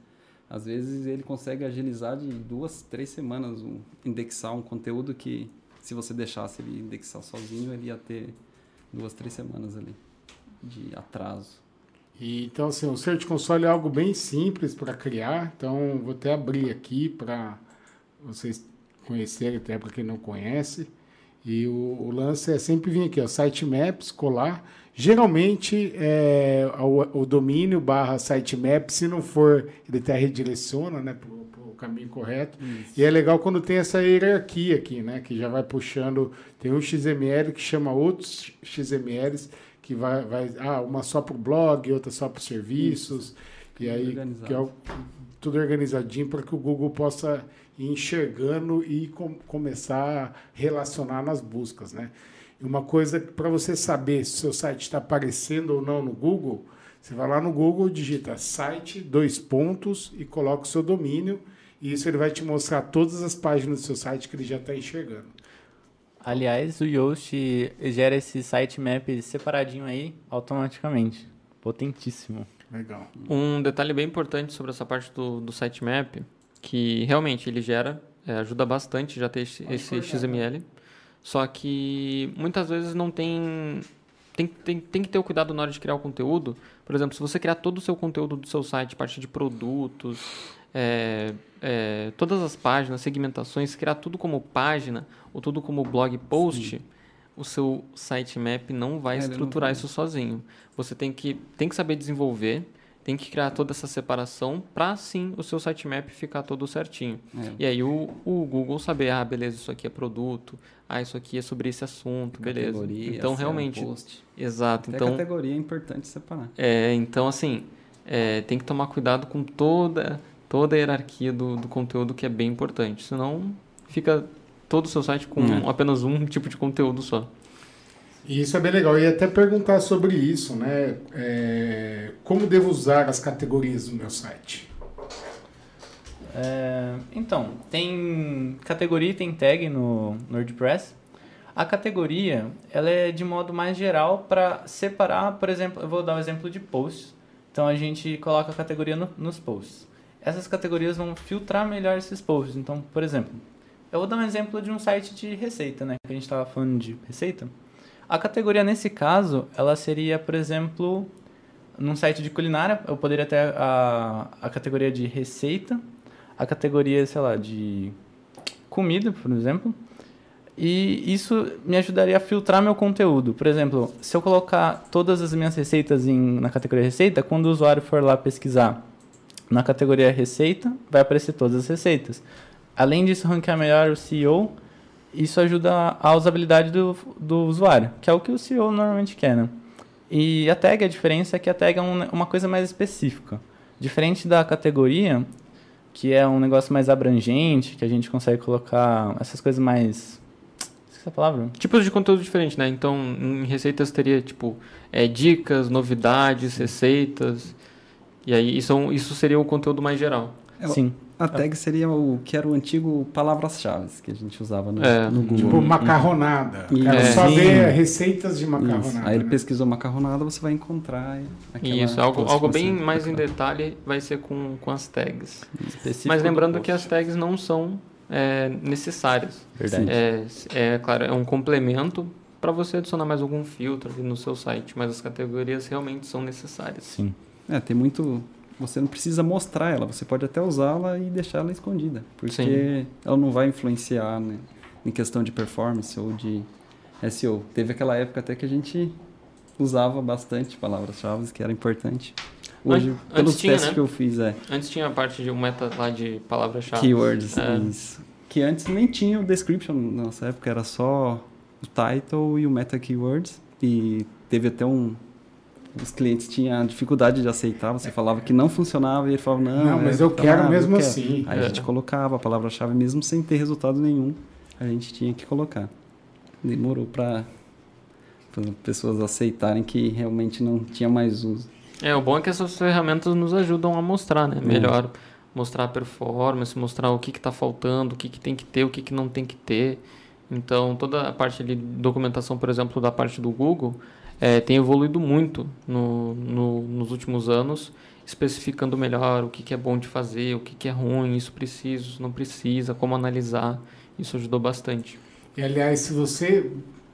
Às vezes ele consegue agilizar de duas, três semanas, um, indexar um conteúdo que se você deixasse ele indexar sozinho, ele ia ter duas, três semanas ali de atraso. E, então, assim, o Search Console é algo bem simples para criar. Então, vou até abrir aqui para vocês conhecerem, até para quem não conhece. E o, o, lance é sempre vir aqui, ó, sitemaps, colar. Geralmente, é, o, o, domínio barra sitemap, se não for, ele até redireciona né, para o caminho correto. Isso. E é legal quando tem essa hierarquia aqui, né? Que já vai puxando. Tem um XML que chama outros XMLs que vai, vai ah, uma só para o blog, outra só para os serviços, Isso. e aí que é o, tudo organizadinho para que o Google possa ir enxergando e com, começar a relacionar nas buscas, né? E uma coisa para você saber se o seu site está aparecendo ou não no Google, você vai lá no Google, digita site, dois pontos e coloca o seu domínio, e isso ele vai te mostrar todas as páginas do seu site que ele já está enxergando. Aliás, o Yoast gera esse sitemap separadinho aí automaticamente. Potentíssimo. Legal. Um detalhe bem importante sobre essa parte do, do sitemap, que realmente ele gera, é, ajuda bastante já ter esse, esse XML, só que muitas vezes não tem tem, tem, tem que ter o cuidado na hora de criar o conteúdo. Por exemplo, se você criar todo o seu conteúdo do seu site, parte de produtos, é, é, todas as páginas, segmentações, criar tudo como página ou tudo como blog post, Sim. o seu sitemap não vai é, estruturar não isso sozinho. Você tem que, tem que saber desenvolver, tem que criar toda essa separação para sim o seu sitemap ficar todo certinho. É. E aí o, o Google saber, ah, beleza, isso aqui é produto, ah, isso aqui é sobre esse assunto, beleza. Então realmente, post. exato. Até então categoria é importante separar. É, então assim, é, tem que tomar cuidado com toda toda a hierarquia do, do conteúdo que é bem importante. Senão fica todo o seu site com é. apenas um tipo de conteúdo só. E isso é bem legal. Ia até perguntar sobre isso, né? É, como devo usar as categorias do meu site? É, então, tem categoria e tem tag no, no WordPress. A categoria, ela é de modo mais geral para separar, por exemplo, eu vou dar o um exemplo de posts. Então, a gente coloca a categoria no, nos posts essas categorias vão filtrar melhor esses posts. Então, por exemplo, eu vou dar um exemplo de um site de receita, né? Que a gente estava falando de receita. A categoria, nesse caso, ela seria, por exemplo, num site de culinária, eu poderia ter a, a categoria de receita, a categoria, sei lá, de comida, por exemplo. E isso me ajudaria a filtrar meu conteúdo. Por exemplo, se eu colocar todas as minhas receitas em, na categoria receita, quando o usuário for lá pesquisar na categoria receita, vai aparecer todas as receitas. Além disso, ranquear melhor o CEO, isso ajuda a usabilidade do, do usuário, que é o que o CEO normalmente quer, né? E a tag, a diferença é que a tag é um, uma coisa mais específica. Diferente da categoria, que é um negócio mais abrangente, que a gente consegue colocar essas coisas mais essa palavra? Tipos de conteúdo diferentes, né? Então, em receitas teria, tipo, é, dicas, novidades, receitas. E aí isso, isso seria o conteúdo mais geral. É, Sim. A tag seria o que era o antigo palavras-chave que a gente usava no, é. no Google. Tipo macarronada. Quero é. só ver receitas de macarronada. Isso. Aí ele né? pesquisou macarronada, você vai encontrar Isso, algo, algo bem mais em detalhe vai ser com, com as tags. Mas lembrando que as tags não são é, necessárias. Verdade. É, é, claro, é um complemento para você adicionar mais algum filtro no seu site, mas as categorias realmente são necessárias. Sim. É, tem muito. Você não precisa mostrar ela, você pode até usá-la e deixar ela escondida. Porque Sim. ela não vai influenciar né, em questão de performance ou de SEO. Teve aquela época até que a gente usava bastante palavras-chave, que era importante. Hoje, Antes pelos tinha, testes né? que eu fiz, é. Antes tinha a parte de um meta lá de palavras-chave. Keywords, é. isso. Que antes nem tinha o description na nossa época, era só o title e o meta keywords. E teve até um, os clientes tinham dificuldade de aceitar, você falava que não funcionava e ele falava, não, não mas é, eu quero mesmo eu quero. assim. Aí é. a gente colocava a palavra-chave mesmo sem ter resultado nenhum, a gente tinha que colocar. Demorou para pessoas aceitarem que realmente não tinha mais uso. É, o bom é que essas ferramentas nos ajudam a mostrar, né, melhor mostrar a performance, mostrar o que está faltando, o que, que tem que ter, o que, que não tem que ter. Então, toda a parte de documentação, por exemplo, da parte do Google, é, tem evoluído muito no, no, nos últimos anos, especificando melhor o que, que é bom de fazer, o que, que é ruim, isso precisa, isso não precisa, como analisar. Isso ajudou bastante. E, aliás, se você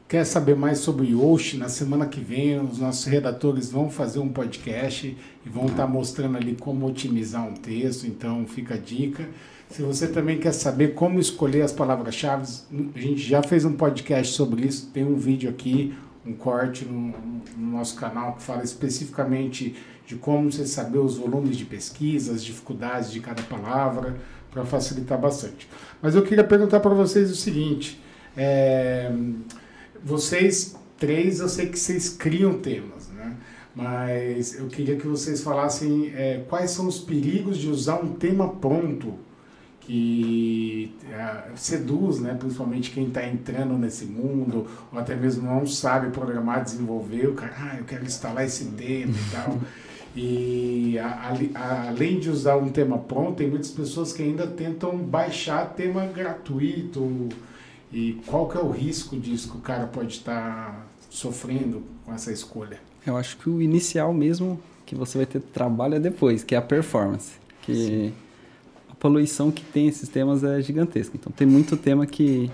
quer saber mais sobre Yoshi, na semana que vem os nossos redatores vão fazer um podcast e vão estar mostrando ali como otimizar um texto, então fica a dica. Se você também quer saber como escolher as palavras-chave, a gente já fez um podcast sobre isso, tem um vídeo aqui, um corte no, no nosso canal que fala especificamente de como você saber os volumes de pesquisa, as dificuldades de cada palavra, para facilitar bastante. Mas eu queria perguntar para vocês o seguinte: é, vocês três, eu sei que vocês criam temas, né? Mas eu queria que vocês falassem é, quais são os perigos de usar um tema pronto que é, seduz, né, principalmente quem está entrando nesse mundo, ou até mesmo não sabe programar, desenvolver, o cara, ah, eu quero instalar esse tema e tal. E a, a, além de usar um tema pronto, tem muitas pessoas que ainda tentam baixar tema gratuito. E qual que é o risco disso que o cara pode estar tá sofrendo com essa escolha? Eu acho que o inicial mesmo que você vai ter trabalho é depois, que é a performance. Que Sim poluição que tem esses temas é gigantesca. Então tem muito tema que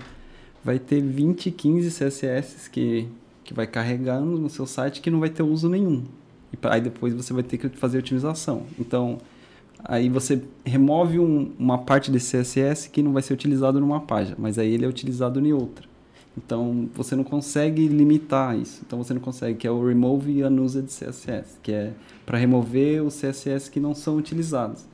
vai ter 20, 15 CSS que, que vai carregando no seu site que não vai ter uso nenhum. E aí depois você vai ter que fazer otimização. Então aí você remove um, uma parte desse CSS que não vai ser utilizado numa página, mas aí ele é utilizado em outra. Então você não consegue limitar isso. Então você não consegue, que é o remove unused CSS, que é para remover os CSS que não são utilizados.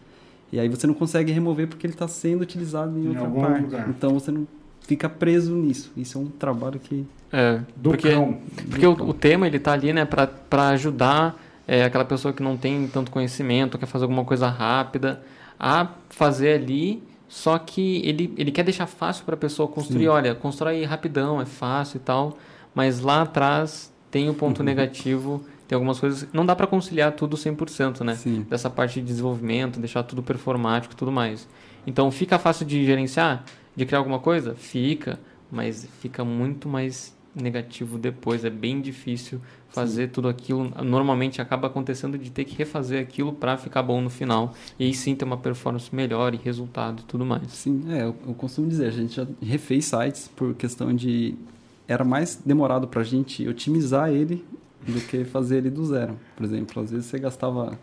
E aí você não consegue remover porque ele está sendo utilizado em, em outra parte. Lugar. Então você não fica preso nisso. Isso é um trabalho que é do porque cão. porque o, o, tema ele está ali, né, para ajudar é, aquela pessoa que não tem tanto conhecimento, quer fazer alguma coisa rápida, a fazer ali. Só que ele, ele quer deixar fácil para a pessoa construir. Sim. Olha, constrói rapidão, é fácil e tal. Mas lá atrás tem o ponto uhum. negativo tem algumas coisas. Não dá para conciliar tudo 100%, né? Sim. Dessa parte de desenvolvimento, deixar tudo performático e tudo mais. Então, fica fácil de gerenciar, de criar alguma coisa? Fica, mas fica muito mais negativo depois. É bem difícil fazer sim. tudo aquilo. Normalmente acaba acontecendo de ter que refazer aquilo para ficar bom no final. E aí sim ter uma performance melhor e resultado e tudo mais. Sim, é, eu, eu costumo dizer, a gente já refez sites por questão de era mais demorado para a gente otimizar ele do que fazer ele do zero. Por exemplo, às vezes você gastava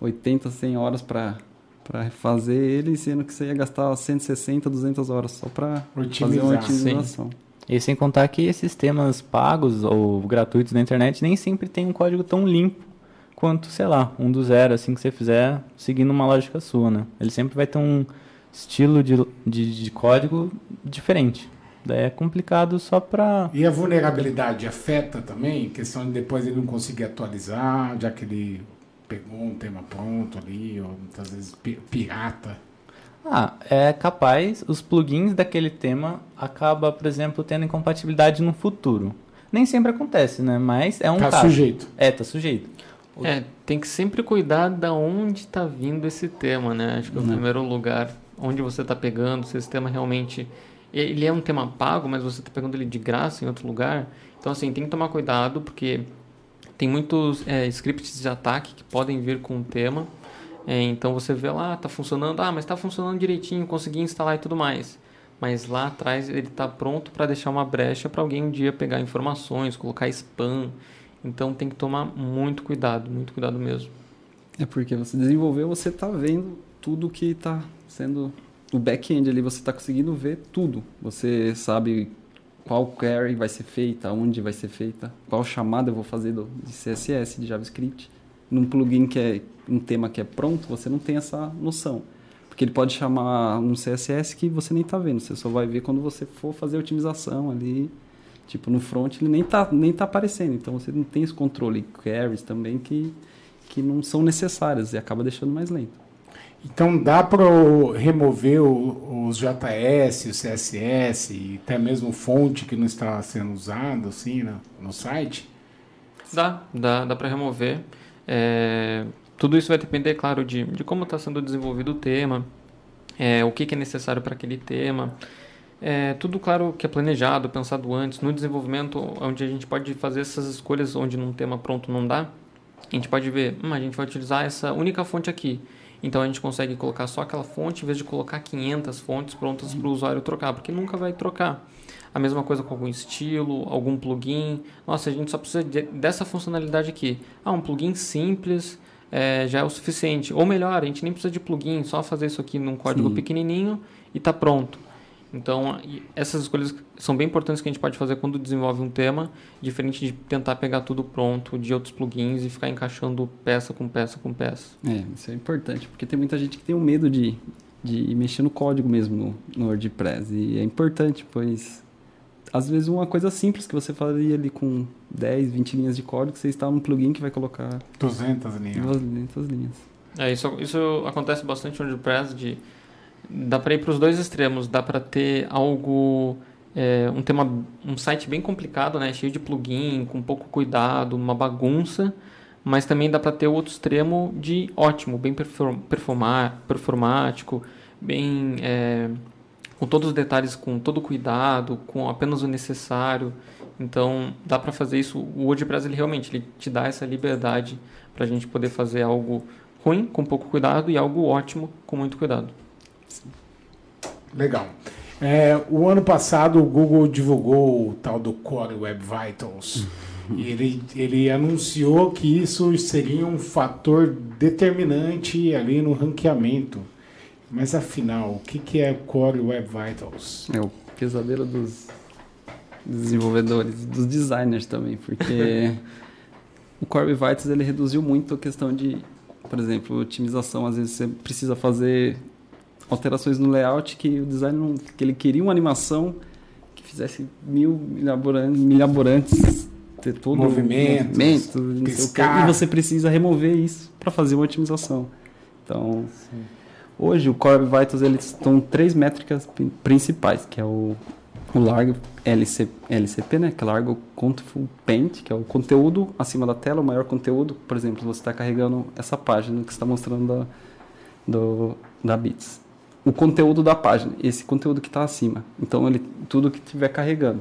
80, 100 horas para para fazer ele, sendo que você ia gastar 160, 200 horas só para fazer uma otimização. Sim. E sem contar que esses sistemas pagos ou gratuitos da internet nem sempre tem um código tão limpo quanto, sei lá, um do zero, assim que você fizer, seguindo uma lógica sua, né? Ele sempre vai ter um estilo de, de, de código diferente. Daí é complicado só para. E a vulnerabilidade afeta também? Questão de depois ele não conseguir atualizar, já que ele pegou um tema pronto ali, ou muitas vezes pirata. Ah, é capaz, os plugins daquele tema acaba, por exemplo, tendo incompatibilidade no futuro. Nem sempre acontece, né? Mas é um tá caso. sujeito. É, tá sujeito. É, tem que sempre cuidar da onde está vindo esse tema, né? Acho que é o né. primeiro lugar, onde você está pegando, se esse tema realmente ele é um tema pago, mas você está pegando ele de graça em outro lugar. Então, assim, tem que tomar cuidado, porque tem muitos é, scripts de ataque que podem vir com o tema. É, então, você vê lá, está funcionando, ah, mas está funcionando direitinho, consegui instalar e tudo mais. Mas lá atrás ele está pronto para deixar uma brecha para alguém um dia pegar informações, colocar spam. Então, tem que tomar muito cuidado, muito cuidado mesmo. É porque você desenvolveu, você está vendo tudo que está sendo o back-end ali você está conseguindo ver tudo. Você sabe qual query vai ser feita, onde vai ser feita, qual chamada eu vou fazer do, de CSS, de JavaScript. Num plugin que é um tema que é pronto, você não tem essa noção. Porque ele pode chamar um CSS que você nem está vendo, você só vai ver quando você for fazer a otimização ali. Tipo, no front ele nem está nem tá aparecendo, então você não tem esse controle. Queries também que, que não são necessárias e acaba deixando mais lento. Então dá para remover os JS, o CSS e até mesmo fonte que não está sendo usado assim no, no site? Dá, dá, dá para remover. É, tudo isso vai depender, claro, de, de como está sendo desenvolvido o tema, é, o que, que é necessário para aquele tema. É, tudo, claro, que é planejado, pensado antes. No desenvolvimento, onde a gente pode fazer essas escolhas onde num tema pronto não dá, a gente pode ver, hum, a gente vai utilizar essa única fonte aqui. Então a gente consegue colocar só aquela fonte em vez de colocar 500 fontes prontas para o usuário trocar, porque nunca vai trocar. A mesma coisa com algum estilo, algum plugin. Nossa, a gente só precisa de, dessa funcionalidade aqui. Ah, um plugin simples é, já é o suficiente. Ou melhor, a gente nem precisa de plugin, só fazer isso aqui num código Sim. pequenininho e está pronto. Então, essas escolhas são bem importantes que a gente pode fazer quando desenvolve um tema, diferente de tentar pegar tudo pronto de outros plugins e ficar encaixando peça com peça com peça. É, isso é importante, porque tem muita gente que tem o um medo de, de mexer no código mesmo no, no WordPress. E é importante, pois às vezes uma coisa simples que você faria ali com 10, 20 linhas de código, você está num plugin que vai colocar 200 linhas. 200 linhas. É, isso, isso acontece bastante no WordPress de dá para ir para os dois extremos, dá para ter algo é, um tema um site bem complicado, né, cheio de plugin, com pouco cuidado, uma bagunça, mas também dá para ter o outro extremo de ótimo, bem performar, performático, bem é, com todos os detalhes, com todo cuidado, com apenas o necessário. Então, dá para fazer isso. O WordPress ele realmente ele te dá essa liberdade para a gente poder fazer algo ruim com pouco cuidado e algo ótimo com muito cuidado. Legal. É, o ano passado o Google divulgou o tal do Core Web Vitals. E ele, ele anunciou que isso seria um fator determinante ali no ranqueamento. Mas afinal, o que, que é Core Web Vitals? É o pesadelo dos desenvolvedores, dos designers também, porque o Core Web Vitals ele reduziu muito a questão de, por exemplo, otimização. Às vezes você precisa fazer alterações no layout que o designer não, que ele queria uma animação que fizesse mil milhaborantes ter todo movimento, movimento e você precisa remover isso para fazer uma otimização. Então, Sim. hoje o Core Vitals eles estão três métricas principais, que é o, o largo LC, LCP, né, que é largo Contentful Paint, que é o conteúdo acima da tela, o maior conteúdo. Por exemplo, você está carregando essa página que está mostrando da, do, da Bits o conteúdo da página, esse conteúdo que está acima. Então, ele, tudo que estiver carregando.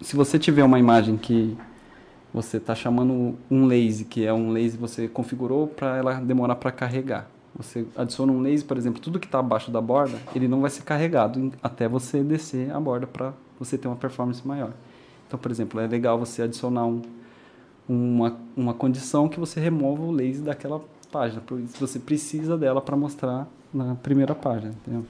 Se você tiver uma imagem que você está chamando um lazy, que é um lazy você configurou para ela demorar para carregar. Você adiciona um lazy, por exemplo, tudo que está abaixo da borda, ele não vai ser carregado até você descer a borda para você ter uma performance maior. Então, por exemplo, é legal você adicionar um, uma, uma condição que você remova o lazy daquela página, porque você precisa dela para mostrar na primeira página. Entendeu?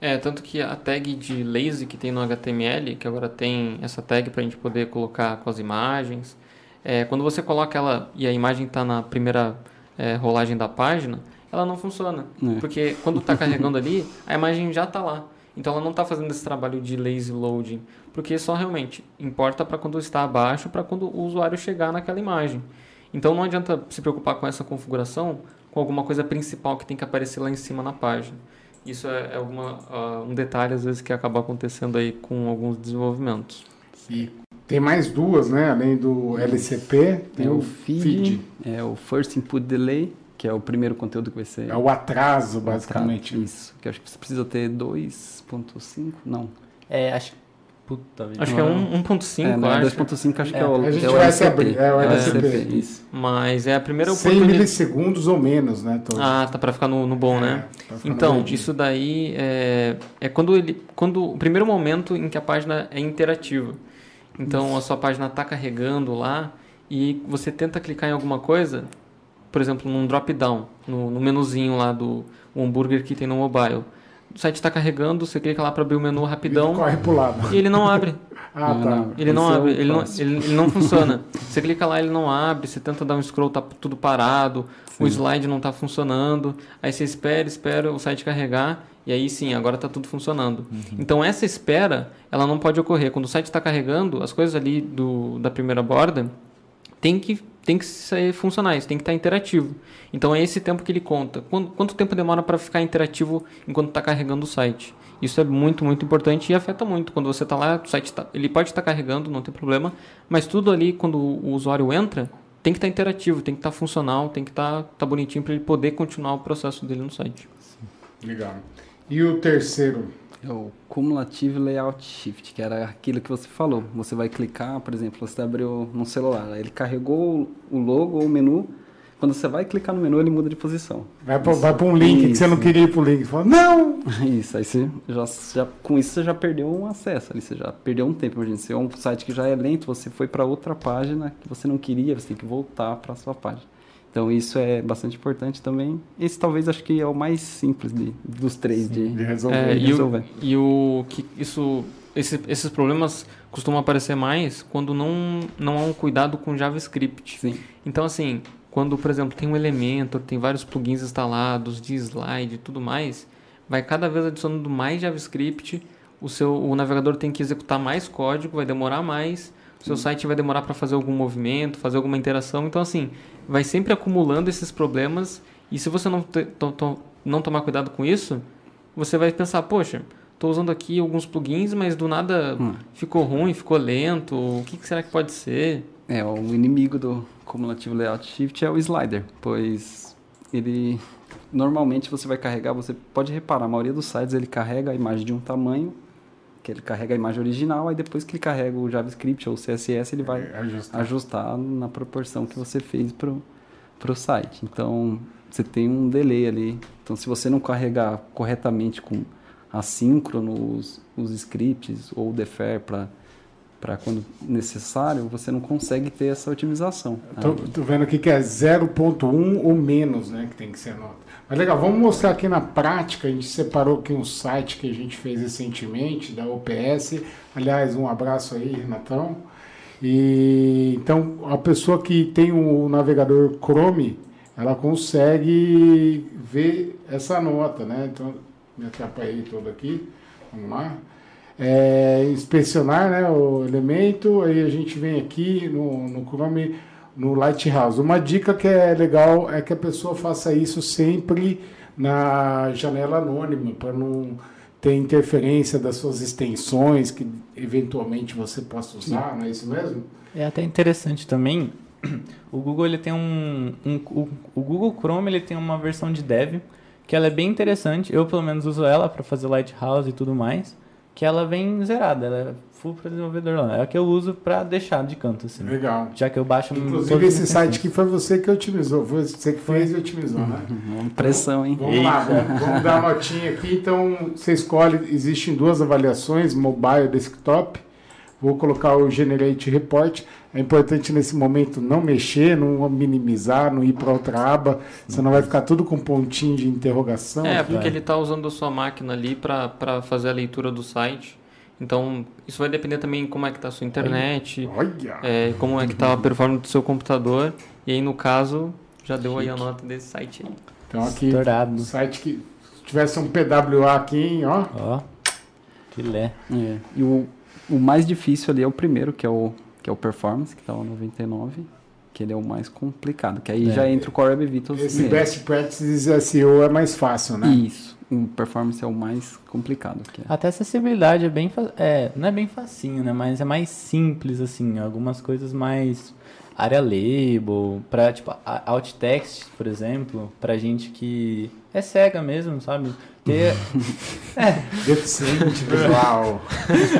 É, tanto que a tag de lazy que tem no HTML, que agora tem essa tag para a gente poder colocar com as imagens, é, quando você coloca ela e a imagem está na primeira é, rolagem da página, ela não funciona. É. Porque quando está carregando ali, a imagem já está lá. Então ela não está fazendo esse trabalho de lazy loading, porque só realmente importa para quando está abaixo, para quando o usuário chegar naquela imagem. Então não adianta se preocupar com essa configuração, com alguma coisa principal que tem que aparecer lá em cima na página. Isso é, é alguma, uh, um detalhe, às vezes, que acaba acontecendo aí com alguns desenvolvimentos. E tem mais duas, né? Além do LCP, tem é o, o feed, feed, É o First Input Delay, que é o primeiro conteúdo que vai ser... É o atraso, basicamente. Atraso, isso, que eu acho que você precisa ter 2.5, não. É, acho Puta vida. Acho que é 1.5, é, não, acho. 2.5 acho é, que é o A gente é vai LCP. abrir, é o LCP. É, isso. Mas é a primeira 100 milissegundos ou menos, né? Todos. Ah, tá para ficar no, no bom, né? É, então, isso daí é, é quando ele quando o primeiro momento em que a página é interativa. Então, isso. a sua página está carregando lá e você tenta clicar em alguma coisa, por exemplo, num drop down, no, no menuzinho lá do hambúrguer que tem no mobile o site está carregando, você clica lá para abrir o menu rapidão. corre pro lado. E ele não abre. ah, não, tá. Não. Ele não abre, ele não, ele, ele, não funciona. Você clica lá, ele não abre, você tenta dar um scroll, tá tudo parado, sim. o slide não está funcionando. Aí você espera, espera o site carregar, e aí sim, agora está tudo funcionando. Uhum. Então essa espera, ela não pode ocorrer. Quando o site está carregando, as coisas ali do, da primeira borda tem que tem que ser funcionais, tem que estar interativo. Então é esse tempo que ele conta. Quanto, quanto tempo demora para ficar interativo enquanto está carregando o site? Isso é muito, muito importante e afeta muito. Quando você está lá, o site tá, ele pode estar tá carregando, não tem problema, mas tudo ali, quando o usuário entra, tem que estar interativo, tem que estar funcional, tem que estar tá bonitinho para ele poder continuar o processo dele no site. Legal. E o terceiro? É o Cumulative Layout Shift, que era aquilo que você falou. Você vai clicar, por exemplo, você abriu no celular, ele carregou o logo ou o menu. Quando você vai clicar no menu, ele muda de posição. Vai para um link que você não queria ir para o link. Fala, não! Isso, aí você já, já, com isso você já perdeu um acesso ali, você já perdeu um tempo. Imagina, se é um site que já é lento, você foi para outra página que você não queria, você tem que voltar para a sua página. Então isso é bastante importante também. Esse talvez acho que é o mais simples de, dos três Sim, de, de, resolver. É, de resolver. E, o, e o que isso, esse, esses problemas costumam aparecer mais quando não, não há um cuidado com JavaScript. Sim. Então assim, quando por exemplo tem um elemento, tem vários plugins instalados de slide e tudo mais, vai cada vez adicionando mais JavaScript. O seu o navegador tem que executar mais código, vai demorar mais seu site vai demorar para fazer algum movimento, fazer alguma interação. Então, assim, vai sempre acumulando esses problemas. E se você não, te, to, to, não tomar cuidado com isso, você vai pensar, poxa, estou usando aqui alguns plugins, mas do nada hum. ficou ruim, ficou lento. O que, que será que pode ser? É, o inimigo do Cumulative Layout Shift é o slider, pois ele normalmente você vai carregar, você pode reparar, a maioria dos sites ele carrega a imagem de um tamanho que ele carrega a imagem original, aí depois que ele carrega o JavaScript ou o CSS, ele vai ajustar, ajustar na proporção que você fez para o site. Então, você tem um delay ali. Então, se você não carregar corretamente com assíncrono os, scripts ou o defer para para quando necessário, você não consegue ter essa otimização. Estou vendo aqui que é 0.1 ou menos, né, que tem que ser nota. Mas legal, vamos mostrar aqui na prática. A gente separou aqui um site que a gente fez recentemente da OPS. Aliás, um abraço aí, Renatão. E então a pessoa que tem o navegador Chrome, ela consegue ver essa nota, né? Então me atrapalhei todo aqui. Vamos lá. É, inspecionar né, o elemento, aí a gente vem aqui no, no Chrome no Lighthouse. Uma dica que é legal é que a pessoa faça isso sempre na janela anônima, para não ter interferência das suas extensões que eventualmente você possa usar, Sim. não é isso mesmo? É até interessante também. O Google ele tem um, um o, o, Google Chrome ele tem uma versão de dev que ela é bem interessante. Eu pelo menos uso ela para fazer Lighthouse e tudo mais, que ela vem zerada, ela é full para desenvolvedor lá. É a que eu uso para deixar de canto, assim. Legal. Já que eu baixo... Inclusive esse site que foi você que otimizou, foi você que fez e otimizou, né? Uhum. Pressão, hein? Vamos lá, vamos, vamos dar uma notinha aqui. Então, você escolhe, existem duas avaliações, mobile e desktop. Vou colocar o Generate Report. É importante nesse momento não mexer, não minimizar, não ir para outra aba, senão vai ficar tudo com pontinho de interrogação. É, aqui. porque ele está usando a sua máquina ali para fazer a leitura do site. Então, isso vai depender também como é que está a sua internet, é, como é que está a performance do seu computador. E aí, no caso, já deu Chique. aí a nota desse site aí. Então, aqui, Estourado. site que tivesse um PWA aqui, hein, ó. Ó, filé. É. E o, o mais difícil ali é o primeiro, que é o, que é o Performance, que está o 99 que ele é o mais complicado, que aí é. já entra o Core Web Vitals. Esse Best Practices SEO é mais fácil, né? Isso o performance é o mais complicado. Que é. Até acessibilidade é bem, é, não é bem facinho, né? Mas é mais simples, assim, algumas coisas mais área label, para tipo alt text, por exemplo, para gente que é cega mesmo, sabe? Ter é deficiente visual.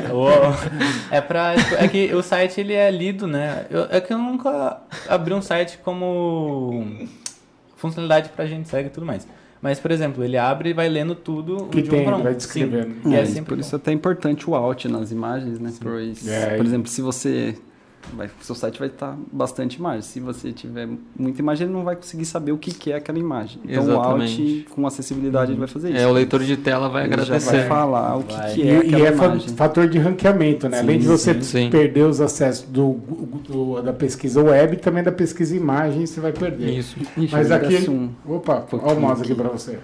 é para tipo, é que o site ele é lido, né? Eu, é que eu nunca abri um site como funcionalidade para gente cega e tudo mais. Mas, por exemplo, ele abre e vai lendo tudo que de um tem, um. vai descrevendo. Sim, é, é por isso é até importante o alt nas imagens, né? Pois, é, por exemplo, se você vai, seu site vai estar bastante imagem. Se você tiver muita imagem, ele não vai conseguir saber o que, que é aquela imagem. Então Exatamente. o alt com acessibilidade ele vai fazer isso. É, o leitor de tela vai ele agradecer. Já vai falar o que, que é aquela E é imagem. fator de ranqueamento, né? Sim, Além de você sim, perder os acessos do, do, da pesquisa web, também da pesquisa imagem você vai perder. Isso. Mas aqui... Um, opa, olha o mouse aqui para você.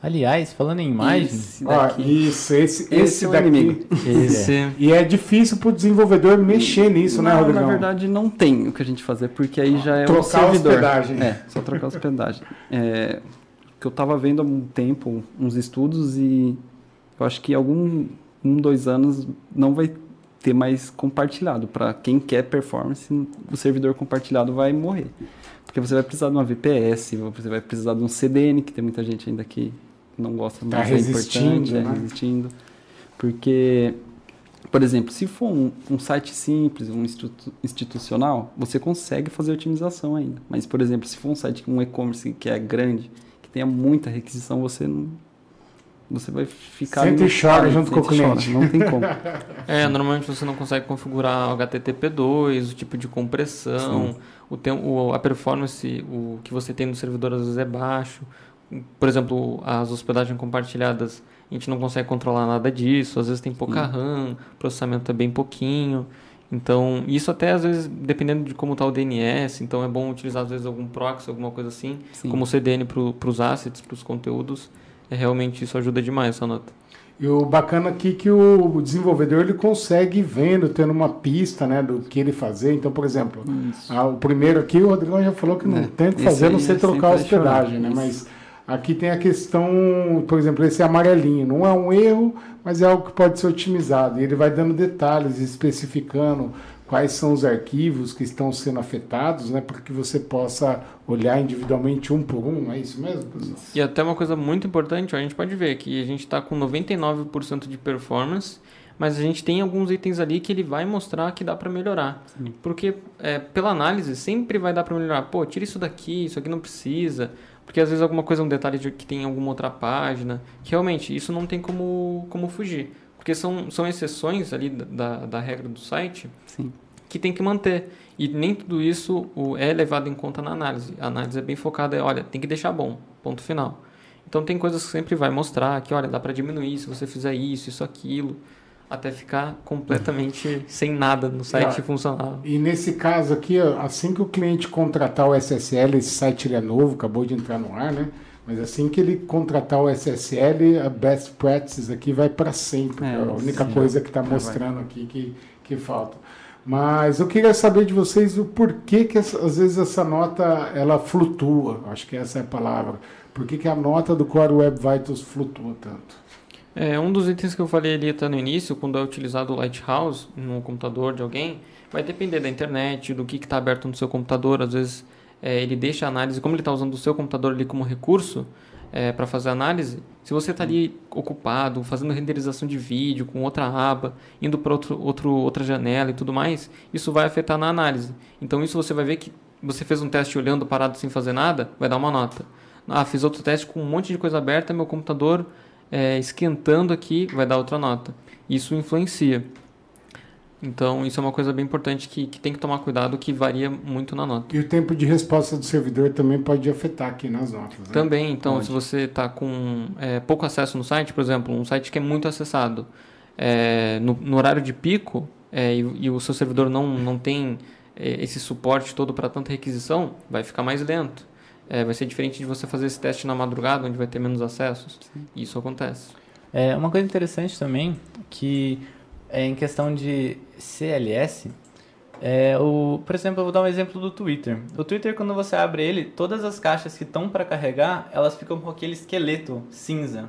Aliás, falando em imagens. Ó, isso, esse, esse, esse é daqui. Esse. E é difícil para o desenvolvedor mexer nisso, né, não, né, Rodrigo? Na verdade, não tem o que a gente fazer, porque aí já é trocar um servidor. hospedagem. É, só trocar a hospedagem. É, que eu estava vendo há um tempo uns estudos e eu acho que algum um, dois anos não vai ter mais compartilhado. Para quem quer performance, o servidor compartilhado vai morrer. Porque você vai precisar de uma VPS, você vai precisar de um CDN, que tem muita gente ainda que não gosta, Tá mas é resistindo, é né? resistindo. Porque, por exemplo, se for um, um site simples, um institu- institucional, você consegue fazer otimização ainda. Mas, por exemplo, se for um site, um e-commerce que é grande, que tenha muita requisição, você não... Você vai ficar... Senta ali e no chora junto com o senta e chora, cliente. Não tem como. É, normalmente você não consegue configurar o HTTP2, o tipo de compressão, o tem, o, a performance o que você tem no servidor às vezes é baixo. Por exemplo, as hospedagens compartilhadas, a gente não consegue controlar nada disso, às vezes tem pouca RAM, o processamento é bem pouquinho. Então, isso até às vezes, dependendo de como está o DNS, então é bom utilizar às vezes algum proxy, alguma coisa assim, Sim. como CDN para os assets, para os conteúdos. É, realmente isso ajuda demais, essa nota. E o bacana aqui é que o desenvolvedor ele consegue ir vendo, tendo uma pista né, do que ele fazer. Então, por exemplo, Isso. ah, o primeiro aqui, o Rodrigão já falou que não É, tem o que fazer, a não ser é trocar a hospedagem, né? isso. Mas aqui tem a questão, por exemplo, esse amarelinho. Não é um erro, mas é algo que pode ser otimizado. E ele vai dando detalhes, especificando quais são os arquivos que estão sendo afetados, né? Para que você possa olhar individualmente um por um. É isso mesmo, pessoal? E até uma coisa muito importante, ó, a gente pode ver que a gente está com 99% de performance, mas a gente tem alguns itens ali que ele vai mostrar que dá para melhorar. Sim. Porque é, pela análise sempre vai dar para melhorar. Pô, tira isso daqui, isso aqui não precisa. Porque às vezes alguma coisa, um detalhe de que tem em alguma outra página. Que realmente isso não tem como, como fugir. Porque são, são exceções ali da, da regra do site Sim. que tem que manter. E nem tudo isso é levado em conta na análise. A análise é bem focada, é, olha, tem que deixar bom, ponto final. Então tem coisas que sempre vai mostrar que, olha, dá para diminuir se você fizer isso, isso, aquilo, até ficar completamente sem nada no site Ah. funcional. E nesse caso aqui, assim que o cliente contratar o SSL, esse site ele é novo, acabou de entrar no ar, né? Mas assim que ele contratar o SSL, a best practices aqui vai para sempre. É, é a única sim. coisa que está vai. mostrando aqui que, que falta. Mas eu queria saber de vocês o porquê que essa- às vezes essa nota ela flutua. Acho que essa é a palavra. Por que, que a nota do Core Web Vitals flutua tanto? É, um dos itens que eu falei ali no início, quando é utilizado o Lighthouse no computador de alguém, vai depender da internet, do que está aberto no seu computador. Às vezes é, ele deixa a análise, como ele está usando o seu computador ali como recurso para fazer análise, se você está ali ocupado, fazendo renderização de vídeo com outra aba, indo para outro, outro, outra janela e tudo mais, isso vai afetar na análise. Então isso você vai ver que você fez um teste olhando parado sem fazer nada, vai dar uma nota. Ah, fiz outro teste com um monte de coisa aberta, meu computador é, esquentando aqui, vai dar outra nota. Isso influencia. Então, isso é uma coisa bem importante que, que tem que tomar cuidado, que varia muito na nota. E o tempo de resposta do servidor também pode afetar aqui nas notas. Né? Também, então, Pode. se você está com é, pouco acesso no site, por exemplo, um site que é muito acessado, é, no, no horário de pico, é, e, e o seu servidor não, não tem é, esse suporte todo para tanta requisição, vai ficar mais lento. É, vai ser diferente de você fazer esse teste na madrugada, onde vai ter menos acessos. Isso acontece. É, uma coisa interessante também, que é em questão de CLS, é o, por exemplo, eu vou dar um exemplo do Twitter. O Twitter, quando você abre ele, todas as caixas que estão para carregar, elas ficam com aquele esqueleto cinza.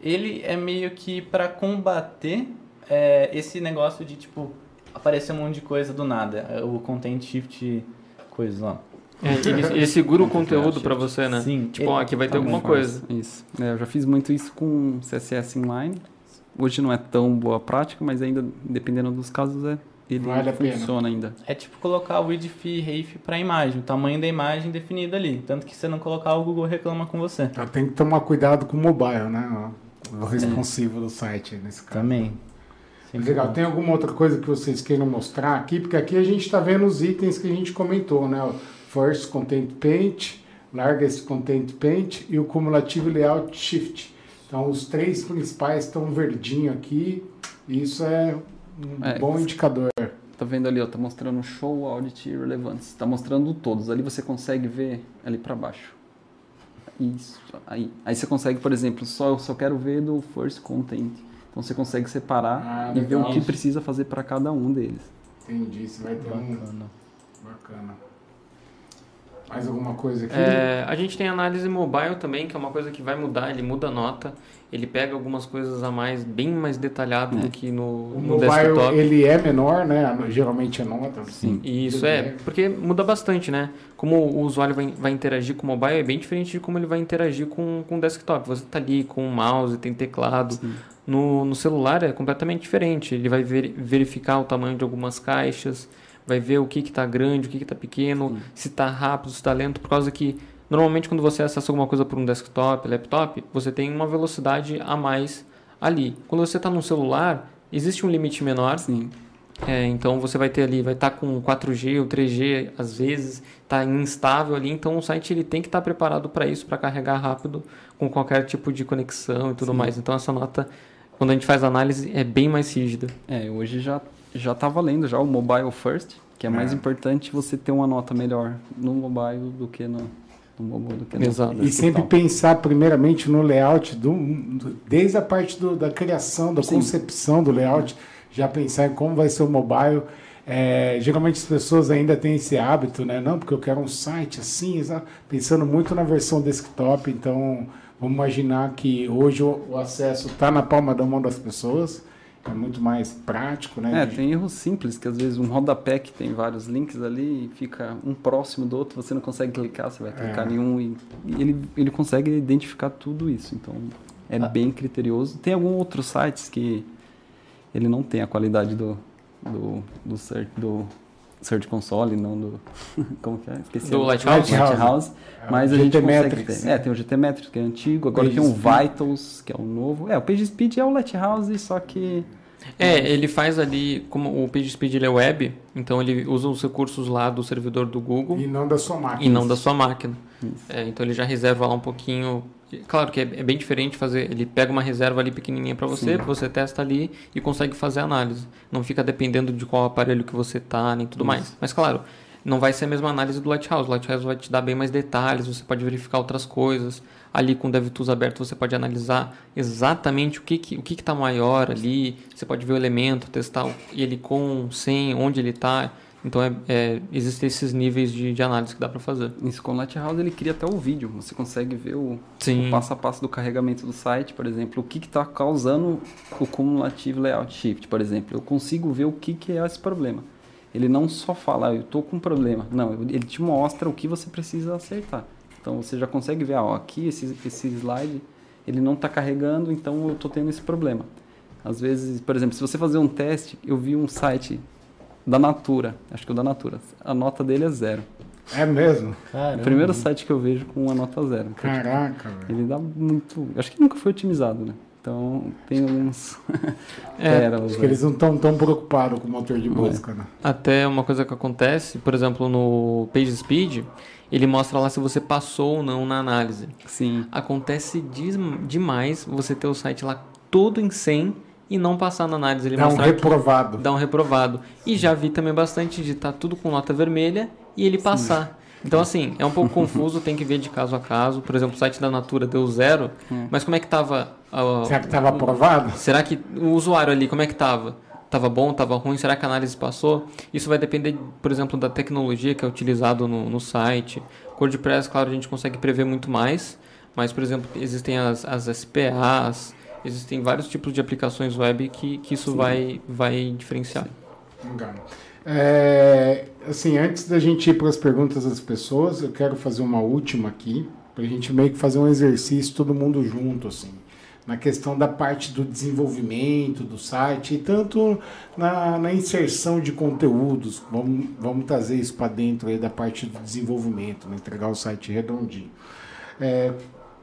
Ele é meio que para combater é, esse negócio de, tipo, aparecer um monte de coisa do nada. é, O content shift coisa lá. É, ele, ele segura o conteúdo para você, né? Sim. Tipo, ó, aqui vai ter Também alguma faz coisa. Isso. É, eu já fiz muito isso com CSS inline. Hoje não é tão boa a prática, mas ainda, dependendo dos casos, é, ele Vale a pena. funciona ainda. É tipo colocar o width e ref para imagem, o tamanho da imagem definido ali. Tanto que se você não colocar, o Google reclama com você. Tem que tomar cuidado com o mobile, né? O responsivo do site nesse caso. Também. Sempre Legal. bom. Tem alguma outra coisa que vocês queiram mostrar aqui? Porque aqui a gente está vendo os itens que a gente comentou, né? First Content Paint, Largest Content Paint e o Cumulative Layout Shift. Então, os três principais estão verdinho aqui. E isso é um É. bom indicador. Tá vendo ali, ó, tá mostrando show, audit e relevance. Tá mostrando todos. Ali você consegue ver ali para baixo. Isso. Aí, aí você consegue, por exemplo, só eu só quero ver do first content. Então você consegue separar Ah, e ver o que precisa fazer para cada um deles. Entendi. Isso vai ter um Bacana. Mais alguma coisa aqui? É, a gente tem análise mobile também, que é uma coisa que vai mudar, ele muda a nota. Ele pega algumas coisas a mais, bem mais detalhado do que no, o no mobile, desktop. ele é menor, né? Geralmente é nota. Sim. E Isso é, porque muda bastante, né? Como o usuário vai, vai interagir com o mobile é bem diferente de como ele vai interagir com, com o desktop. Você está ali com o mouse, tem teclado. No, no celular é completamente diferente. Ele vai ver, verificar o tamanho de algumas caixas, vai ver o que está grande, o que está pequeno, Sim. se está rápido, se está lento, por causa que normalmente quando você acessa alguma coisa por um desktop, laptop, você tem uma velocidade a mais ali. Quando você está no celular, existe um limite menor. Sim. É, então você vai ter ali, vai estar com 4G ou 3G, às vezes está instável ali, então o site ele tem que estar preparado para isso, para carregar rápido com qualquer tipo de conexão e tudo Sim. mais. Então essa nota, quando a gente faz análise, é bem mais rígida. É, hoje já, já tá valendo já o mobile first, que é mais É. importante você ter uma nota melhor no mobile do que no, no mobile do que no Exato. E sempre pensar primeiramente no layout, do, do- desde a parte do- da criação, da Sim. concepção do layout, já pensar em como vai ser o mobile. É, geralmente as pessoas ainda têm esse hábito, né? Não, porque eu quero um site assim, pensando muito na versão desktop. Então, vamos imaginar que hoje o, o acesso está na palma da mão das pessoas, é muito mais prático, né? É, De- tem erros simples, que às vezes um rodapé que tem vários links ali e fica um próximo do outro, você não consegue clicar, você vai clicar É. em um e, e ele, ele consegue identificar tudo isso. Então é Ah. bem criterioso. Tem alguns outros sites que ele não tem a qualidade do, do, do, search, do Search Console, não do. Como que é? Esqueci. Do. Lighthouse? Lighthouse. É, Mas a gente consegue ter. É, tem o GT Metrics, que é antigo. Agora tem o. Vitals, que é o novo. É, o PageSpeed é o Lighthouse, só que. É, ele faz ali, como o PageSpeed é web, então ele usa os recursos lá do servidor do Google E não da sua máquina. e não da sua máquina. É, então ele já reserva lá um pouquinho. Claro que é, é bem diferente fazer. Ele pega uma reserva ali pequenininha para você, Sim. você testa ali e consegue fazer a análise. Não fica dependendo de qual aparelho que você tá, nem tudo Isso. mais. Mas claro, não vai ser a mesma análise do Lighthouse. O Lighthouse vai te dar bem mais detalhes, você pode verificar outras coisas. Ali com o DevTools aberto você pode analisar exatamente o que que, o que está maior ali. Você pode ver o elemento, testar ele com, sem, onde ele está. Então é, é, existem esses níveis de, de análise que dá para fazer. Isso com o Lighthouse ele cria até o vídeo. Você consegue ver o, Sim. o passo a passo do carregamento do site, por exemplo, o que está causando o cumulativo layout shift, por exemplo. Eu consigo ver o que, que é esse problema. Ele não só fala, ah, eu estou com um problema. Não, ele te mostra o que você precisa acertar. Então você já consegue ver, ó, aqui esse, esse slide ele não está carregando, então eu estou tendo esse problema. Às vezes, por exemplo, se você fazer um teste, eu vi um site da Natura, acho que é o da Natura, a nota dele é zero. É mesmo? É Caramba. o primeiro site que eu vejo com uma nota zero. Caraca, velho. ele dá muito. Acho que nunca foi otimizado, né? Então tem alguns. É, pérolas, Acho que eles não estão tão preocupados com o motor de Não busca, né? Até uma coisa que acontece, por exemplo, no PageSpeed, ele mostra lá se você passou ou não na análise. Sim. Acontece demais você ter o site lá todo em 100 e não passar na análise. Ele Dá um reprovado. dá um reprovado. E já vi também bastante de estar tudo com nota vermelha e ele passar. Então, assim, é um pouco confuso, tem que ver de caso a caso. Por exemplo, o site da Natura deu zero, Hum. mas como é que tava... a- Será que estava aprovado? Será que o usuário ali, como é que tava? Tava bom, tava ruim? Será que a análise passou? Isso vai depender, por exemplo, da tecnologia que é utilizado no, no site. WordPress, claro, a gente consegue prever muito mais, mas, por exemplo, existem as, as SPAs, existem vários tipos de aplicações web que, que isso vai, vai diferenciar. Engano. É, assim, antes da gente ir para as perguntas das pessoas, eu quero fazer uma última aqui, para a gente meio que fazer um exercício todo mundo junto, assim, na questão da parte do desenvolvimento do site e tanto na, na inserção de conteúdos. Vamos, vamos trazer isso para dentro aí da parte do desenvolvimento, né, entregar o site redondinho. É,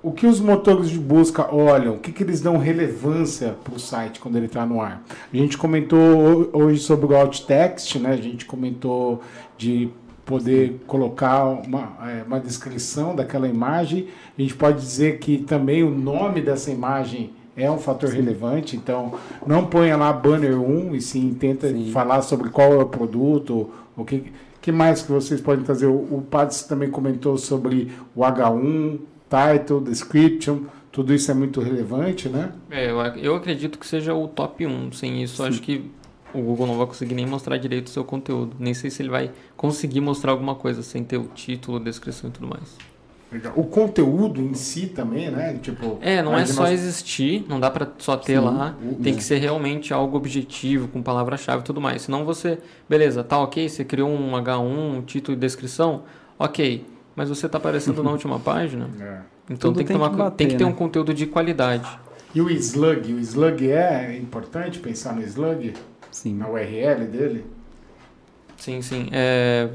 o que os motores de busca olham, o que, que eles dão relevância para o site quando ele está no ar. A gente comentou ho- hoje sobre o alt text, né? a gente comentou de poder colocar uma, é, uma descrição daquela imagem. A gente pode dizer que também o nome dessa imagem é um fator relevante, então não ponha lá banner 1 e sim tenta Sim. falar sobre qual é o produto, o que, que mais que vocês podem trazer. O, o Pads também comentou sobre o H1, title, description, tudo isso é muito relevante, né? É, eu, eu acredito que seja o top 1. Sem isso, acho que o Google não vai conseguir nem mostrar direito o seu conteúdo. Nem sei se ele vai conseguir mostrar alguma coisa sem ter o título, descrição e tudo mais. Legal. O conteúdo em si também, né? Tipo, É, não é mas só nós- existir, não dá pra só ter Sim, lá. o- Tem que ser realmente algo objetivo, com palavra-chave e tudo mais. Senão você, beleza, tá ok, você criou um H1, um título e descrição, ok. Mas você tá aparecendo na última página, É. então Tudo tem que, tem tomar, que bater, tem que ter né? um conteúdo de qualidade. E o slug? O slug é importante pensar no slug? Sim. Na URL dele? Sim, sim. É,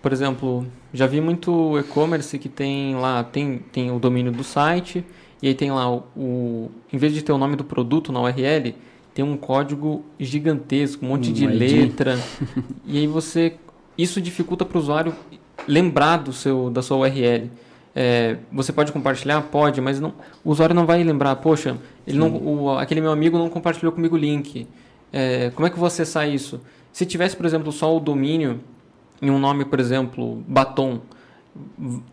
por exemplo, já vi muito e-commerce que tem lá, tem, tem o domínio do site, e aí tem lá o, o- Em vez de ter o nome do produto na URL, tem um código gigantesco, um monte Um de ID. letra. e aí você. Isso dificulta para o usuário lembrar do seu, da sua URL. É, você pode compartilhar? Pode, mas não, o usuário não vai lembrar. Poxa, ele não, o- aquele meu amigo não compartilhou comigo o link. É, como é que eu vou acessar isso? Se tivesse, por exemplo, só o domínio em um nome, por exemplo, batom,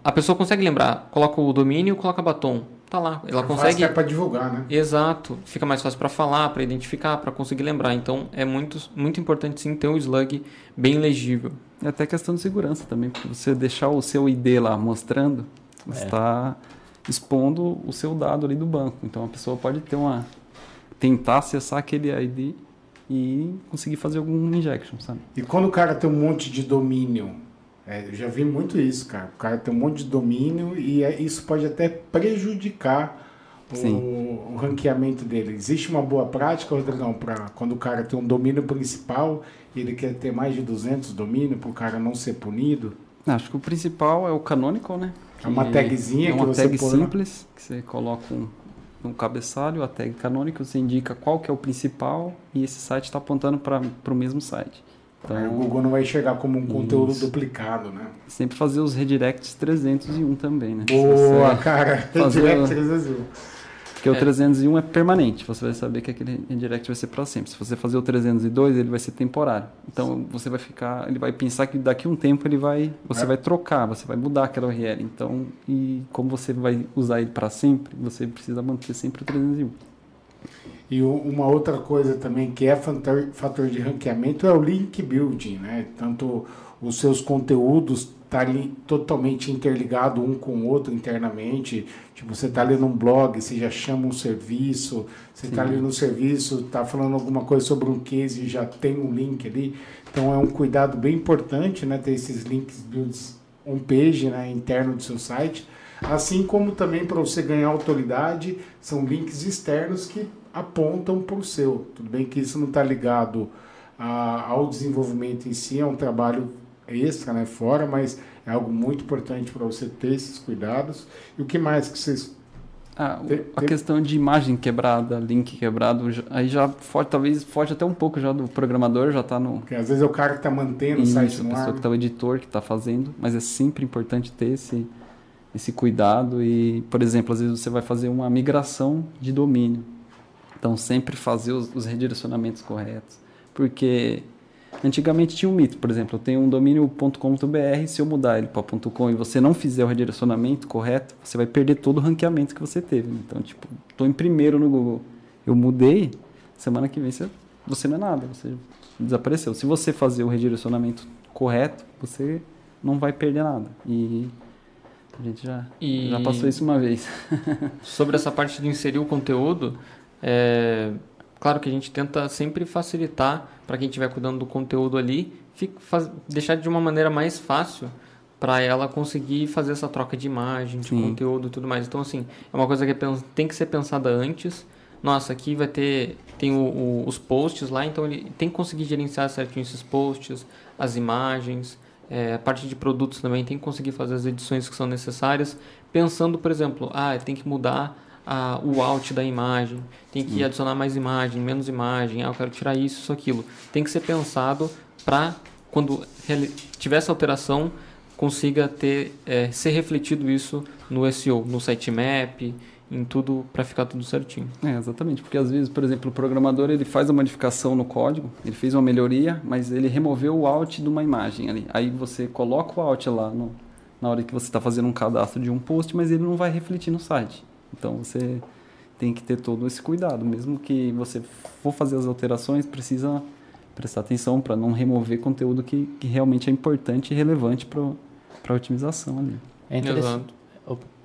a pessoa consegue lembrar. Coloca o domínio, coloca batom. Tá lá. Ela Fácil consegue. é para divulgar, né? Exato. Fica mais fácil para falar, para identificar, para conseguir lembrar. Então é muito, muito importante sim ter um slug bem legível. E até questão de segurança também, porque você deixar o seu ID lá mostrando, você É. está expondo o seu dado ali do banco. Então a pessoa pode ter uma tentar acessar aquele ID e conseguir fazer algum injection, sabe? E quando o cara tem um monte de domínio, é, eu já vi muito isso, cara. O cara tem um monte de domínio e é- isso pode até prejudicar o, o ranqueamento dele. Existe uma boa prática, Rodrigão, para quando o cara tem um domínio principal e ele quer ter mais de 200 domínios para o cara não ser punido? Acho que o principal é o canonical, né? É uma Que tagzinha é que uma você tag põe simples, que você coloca um, um cabeçalho, a tag canonical, você indica qual que é o principal e esse site está apontando para o mesmo site. Aí o Então, Google não vai enxergar como um conteúdo Isso. duplicado, né? sempre fazer os redirects 301 também, né? Boa, cara. fazer Direct o- 301. Porque o É. 301 é permanente, você vai saber que aquele redirect vai ser para sempre. Se você fazer o 302, ele vai ser temporário. Então você vai ficar, ele vai pensar que daqui a um tempo ele vai, você É. vai trocar, você vai mudar aquela URL. Então, e como você vai usar ele para sempre, você precisa manter sempre o 301. E o- uma outra coisa também que é fator, fator de ranqueamento é o link building, né? Tanto os seus conteúdos estarem totalmente interligados um com o outro internamente. Tipo, você está ali num blog, você já chama um serviço, você está Sim. ali no serviço, está falando alguma coisa sobre um case e já tem um link ali. Então é um cuidado bem importante, né? Ter esses links builds on page, né? Interno do seu site. Assim como também para você ganhar autoridade, são links externos que apontam para o seu. Tudo bem que isso não está ligado a- ao desenvolvimento em si, é um trabalho extra, né, fora, mas é algo muito importante para você ter esses cuidados. E o que mais que vocês... Ah, o- Tem- a tem- questão de imagem quebrada, link quebrado, aí já foge, talvez foge até um pouco já do programador, já está no Porque às vezes é o cara que está mantendo o Isso, site a no pessoa ar. que está o editor que está fazendo, mas é sempre importante ter esse, esse cuidado e, por exemplo, às vezes você vai fazer uma migração de domínio. Então, sempre fazer os, os redirecionamentos corretos. Porque antigamente tinha um mito, por exemplo, eu tenho um domínio .com.br, se eu mudar ele para .com e você não fizer o redirecionamento correto, você vai perder todo o ranqueamento que você teve. né? Então, tipo, estou em primeiro no Google. Eu mudei, semana que vem você, você não é nada, você desapareceu. Se você fazer o redirecionamento correto, você não vai perder nada. E a gente já, E- já passou isso uma vez. Sobre essa parte de inserir o conteúdo, é claro que a gente tenta sempre facilitar para quem estiver cuidando do conteúdo ali, fi- faz- deixar de uma maneira mais fácil para ela conseguir fazer essa troca de imagem, de Sim. conteúdo e tudo mais. Então, assim, é uma coisa que é tem que ser pensada antes. Nossa, aqui vai ter tem o- o- os posts lá, então ele tem que conseguir gerenciar certinho esses posts, as imagens, é, a parte de produtos também tem que conseguir fazer as edições que são necessárias, pensando, por exemplo, ah, tem que mudar a- o out da imagem, tem que adicionar mais imagem, menos imagem, ah, eu quero tirar isso, isso, aquilo. Tem que ser pensado para quando tiver essa alteração consiga ter é, ser refletido isso no SEO, no sitemap, em tudo para ficar tudo certinho. É, exatamente, porque às vezes, por exemplo, o programador ele faz a modificação no código, ele fez uma melhoria, mas ele removeu o alt de uma imagem ali. Aí você coloca o alt lá no- na hora que você está fazendo um cadastro de um post, mas ele não vai refletir no site. Então você tem que ter todo esse cuidado, mesmo que você for fazer as alterações, precisa prestar atenção para não remover conteúdo que, que realmente é importante e relevante para a otimização ali. É interessante,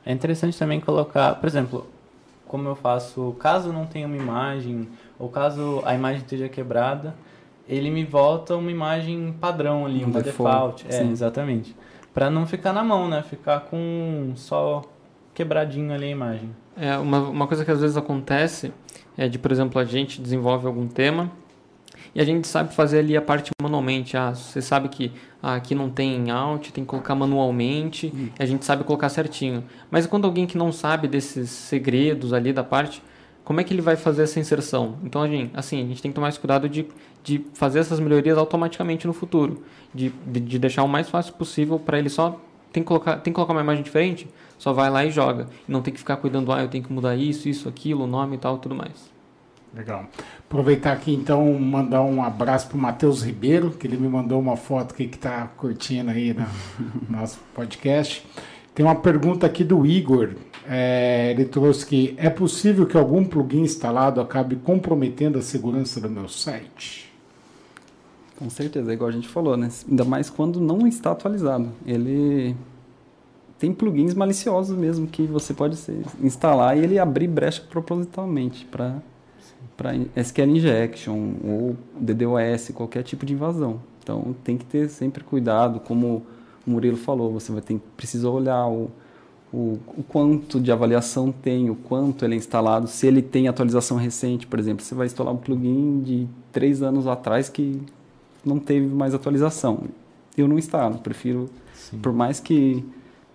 é interessante também colocar, por exemplo, como eu faço, caso não tenha uma imagem, ou caso a imagem esteja quebrada, ele me volta uma imagem padrão ali, um uma default. default. É, exatamente. Para não ficar na mão, né? Ficar com só quebradinho ali a imagem. É, uma, uma coisa que às vezes acontece é de, por exemplo, a gente desenvolve algum tema e a gente sabe fazer ali a parte manualmente. Ah, você sabe que ah, aqui não tem out, tem que colocar manualmente, hum. a gente sabe colocar certinho. Mas quando alguém que não sabe desses segredos ali da parte, como é que ele vai fazer essa inserção? Então, a gente, assim, a gente tem que tomar esse cuidado de, de fazer essas melhorias automaticamente no futuro, de, de, de deixar o mais fácil possível para ele só tem que colocar tem que colocar uma imagem diferente, só vai lá e joga. E não tem que ficar cuidando, ah, eu tenho que mudar isso, isso, aquilo, o nome e tal, tudo mais. Legal. Aproveitar aqui então, mandar um abraço para o Matheus Ribeiro, que ele me mandou uma foto aqui que está curtindo aí no nosso podcast. Tem uma pergunta aqui do Igor. É, ele trouxe que é possível que algum plugin instalado acabe comprometendo a segurança do meu site? Com certeza, é igual a gente falou, né? Ainda mais quando não está atualizado. Ele tem plugins maliciosos mesmo que você pode instalar e ele abrir brecha propositalmente para para SQL injection ou DDoS, qualquer tipo de invasão. Então tem que ter sempre cuidado, como o Murilo falou, você vai ter precisa olhar o, o, o, quanto de avaliação tem, o quanto ele é instalado, se ele tem atualização recente, por exemplo, você vai instalar um plugin de três anos atrás que não teve mais atualização. Eu não instalo, prefiro, Sim. por mais que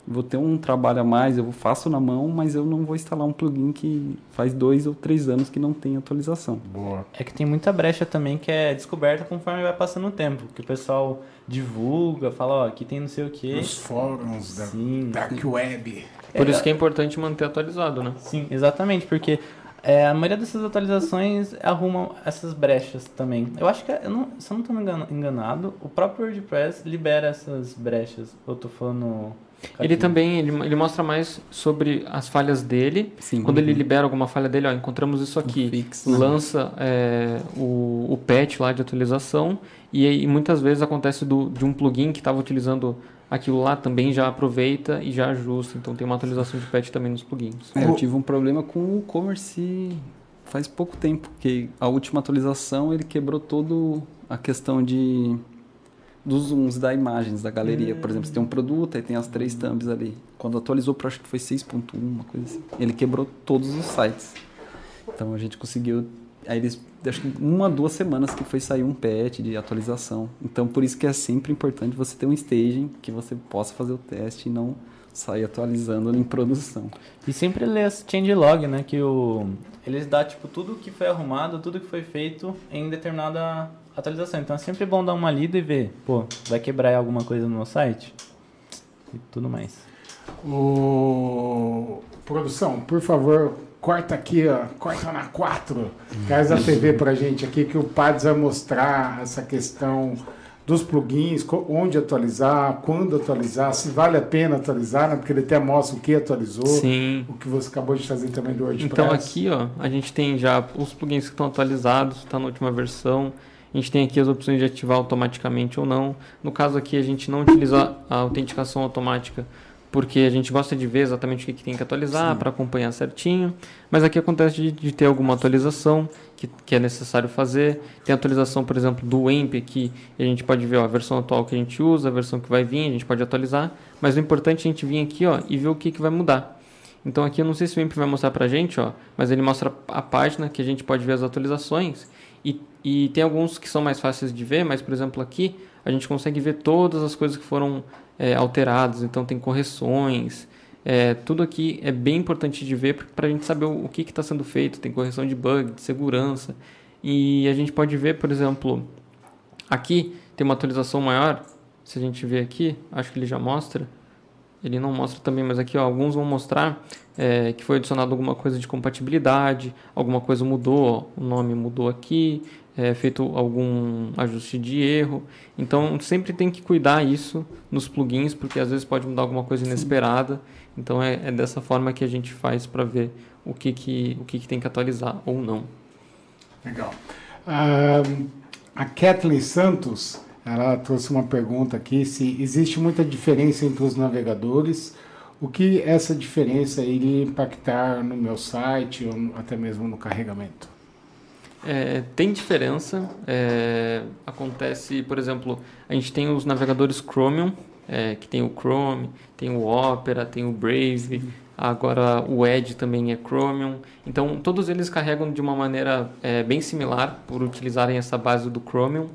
vou ter um trabalho a mais, eu faço na mão, mas eu não vou instalar um plugin que faz dois ou três anos que não tem atualização. Boa. É que tem muita brecha também que é descoberta conforme vai passando o tempo, que o pessoal divulga, fala, ó, aqui tem não sei o quê. Os fóruns da Sim. Dark Web. Por é, isso que é importante manter atualizado, né? Sim, exatamente, porque é, a maioria dessas atualizações arrumam essas brechas também. Eu acho que, eu não, se eu não estou enganado, o próprio WordPress libera essas brechas. Eu estou falando ele também ele, ele mostra mais sobre as falhas dele. Sim, Quando uhum. ele libera alguma falha dele, ó, encontramos isso aqui. Fix, né? lança é, o, o patch lá de atualização e, e muitas vezes acontece do, de um plugin que estava utilizando aquilo lá também já aproveita e já ajusta. Então tem uma atualização de patch também nos plugins. É, eu tive um problema com o e-commerce faz pouco tempo, que a última atualização ele quebrou todo a questão de dos zooms da imagens da galeria. Por exemplo, você tem um produto, aí tem as três thumbs ali. Quando atualizou para acho que foi 6.1, uma coisa assim. Ele quebrou todos os sites. Então a gente conseguiu. Aí eles. Acho que uma, duas semanas que foi sair um patch de atualização. Então por isso que é sempre importante você ter um staging que você possa fazer o teste e não sair atualizando em produção. E sempre ler as changelog, né? Que o, eles dão tipo tudo que foi arrumado, tudo que foi feito em determinada atualização. Então é sempre bom dar uma lida e ver, pô, vai quebrar alguma coisa no meu site? E tudo mais. O... Produção, por favor, corta aqui, ó, corta na 4. Traz a TV pra gente aqui que o Pads vai mostrar essa questão dos plugins, onde atualizar, quando atualizar, se vale a pena atualizar, né? porque ele até mostra o que atualizou, Sim. o que você acabou de fazer também do WordPress. Então aqui ó, a gente tem já os plugins que estão atualizados, está na última versão, a gente tem aqui as opções de ativar automaticamente ou não. No caso aqui, a gente não utiliza a autenticação automática porque a gente gosta de ver exatamente o que, que tem que atualizar para acompanhar certinho. Mas aqui acontece de, de ter alguma atualização que, que, é necessário fazer. Tem atualização, por exemplo, do WAMP aqui. a gente pode ver ó, a versão atual que a gente usa, a versão que vai vir, a gente pode atualizar. Mas o importante é a gente vir aqui ó, e ver o que, que vai mudar. Então aqui eu não sei se o WAMP vai mostrar para a gente, ó, mas ele mostra a página que a gente pode ver as atualizações. E, e tem alguns que são mais fáceis de ver, mas por exemplo aqui a gente consegue ver todas as coisas que foram é, alteradas, então tem correções. É, tudo aqui é bem importante de ver para a gente saber o, o que está sendo feito. Tem correção de bug, de segurança. E a gente pode ver, por exemplo, aqui tem uma atualização maior. Se a gente ver aqui, acho que ele já mostra. Ele não mostra também, mas aqui ó, alguns vão mostrar é, que foi adicionado alguma coisa de compatibilidade, alguma coisa mudou, o nome mudou aqui, é, feito algum ajuste de erro. Então sempre tem que cuidar isso nos plugins, porque às vezes pode mudar alguma coisa inesperada. Sim. Então é, é, dessa forma que a gente faz para ver o que, que, o que, que tem que atualizar ou não. Legal. Ah, a Kathleen Santos, ela trouxe uma pergunta aqui, se existe muita diferença entre os navegadores, o que essa diferença iria impactar no meu site ou até mesmo no carregamento? É, tem diferença. É, acontece, por exemplo, a gente tem os navegadores Chromium, é, que tem o Chrome, tem o Opera, tem o Brave, agora o Edge também é Chromium. Então, todos eles carregam de uma maneira é, bem similar, por utilizarem essa base do Chromium.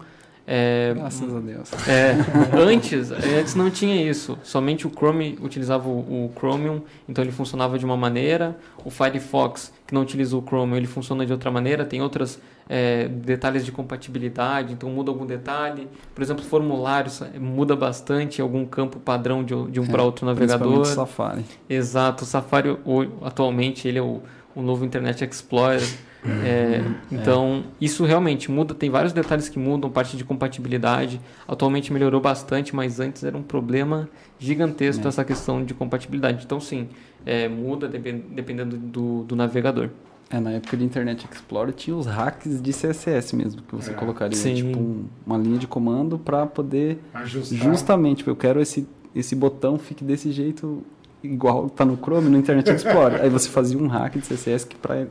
É, Graças a Deus. É, antes, antes não tinha isso. Somente o Chrome utilizava o, o, Chromium, então ele funcionava de uma maneira. O Firefox, que não utiliza o Chromium, ele funciona de outra maneira. Tem outros é, detalhes de compatibilidade, então muda algum detalhe. Por exemplo, formulários é, muda bastante algum campo padrão de, de um é, para outro navegador. O Safari. Exato. O Safari, atualmente, ele é o, o novo Internet Explorer. É, então, isso realmente muda, tem vários detalhes que mudam, parte de compatibilidade. Atualmente melhorou bastante, mas antes era um problema gigantesco é. essa questão de compatibilidade. Então, sim, é, muda dependendo do, do navegador. É, na época de Internet Explorer tinha os hacks de CSS mesmo, que você é. colocaria Sim. tipo um, uma linha de comando para poder Ajustar. justamente, tipo, eu quero esse esse botão fique desse jeito igual tá no Chrome, no Internet Explorer. Aí você fazia um hack de CSS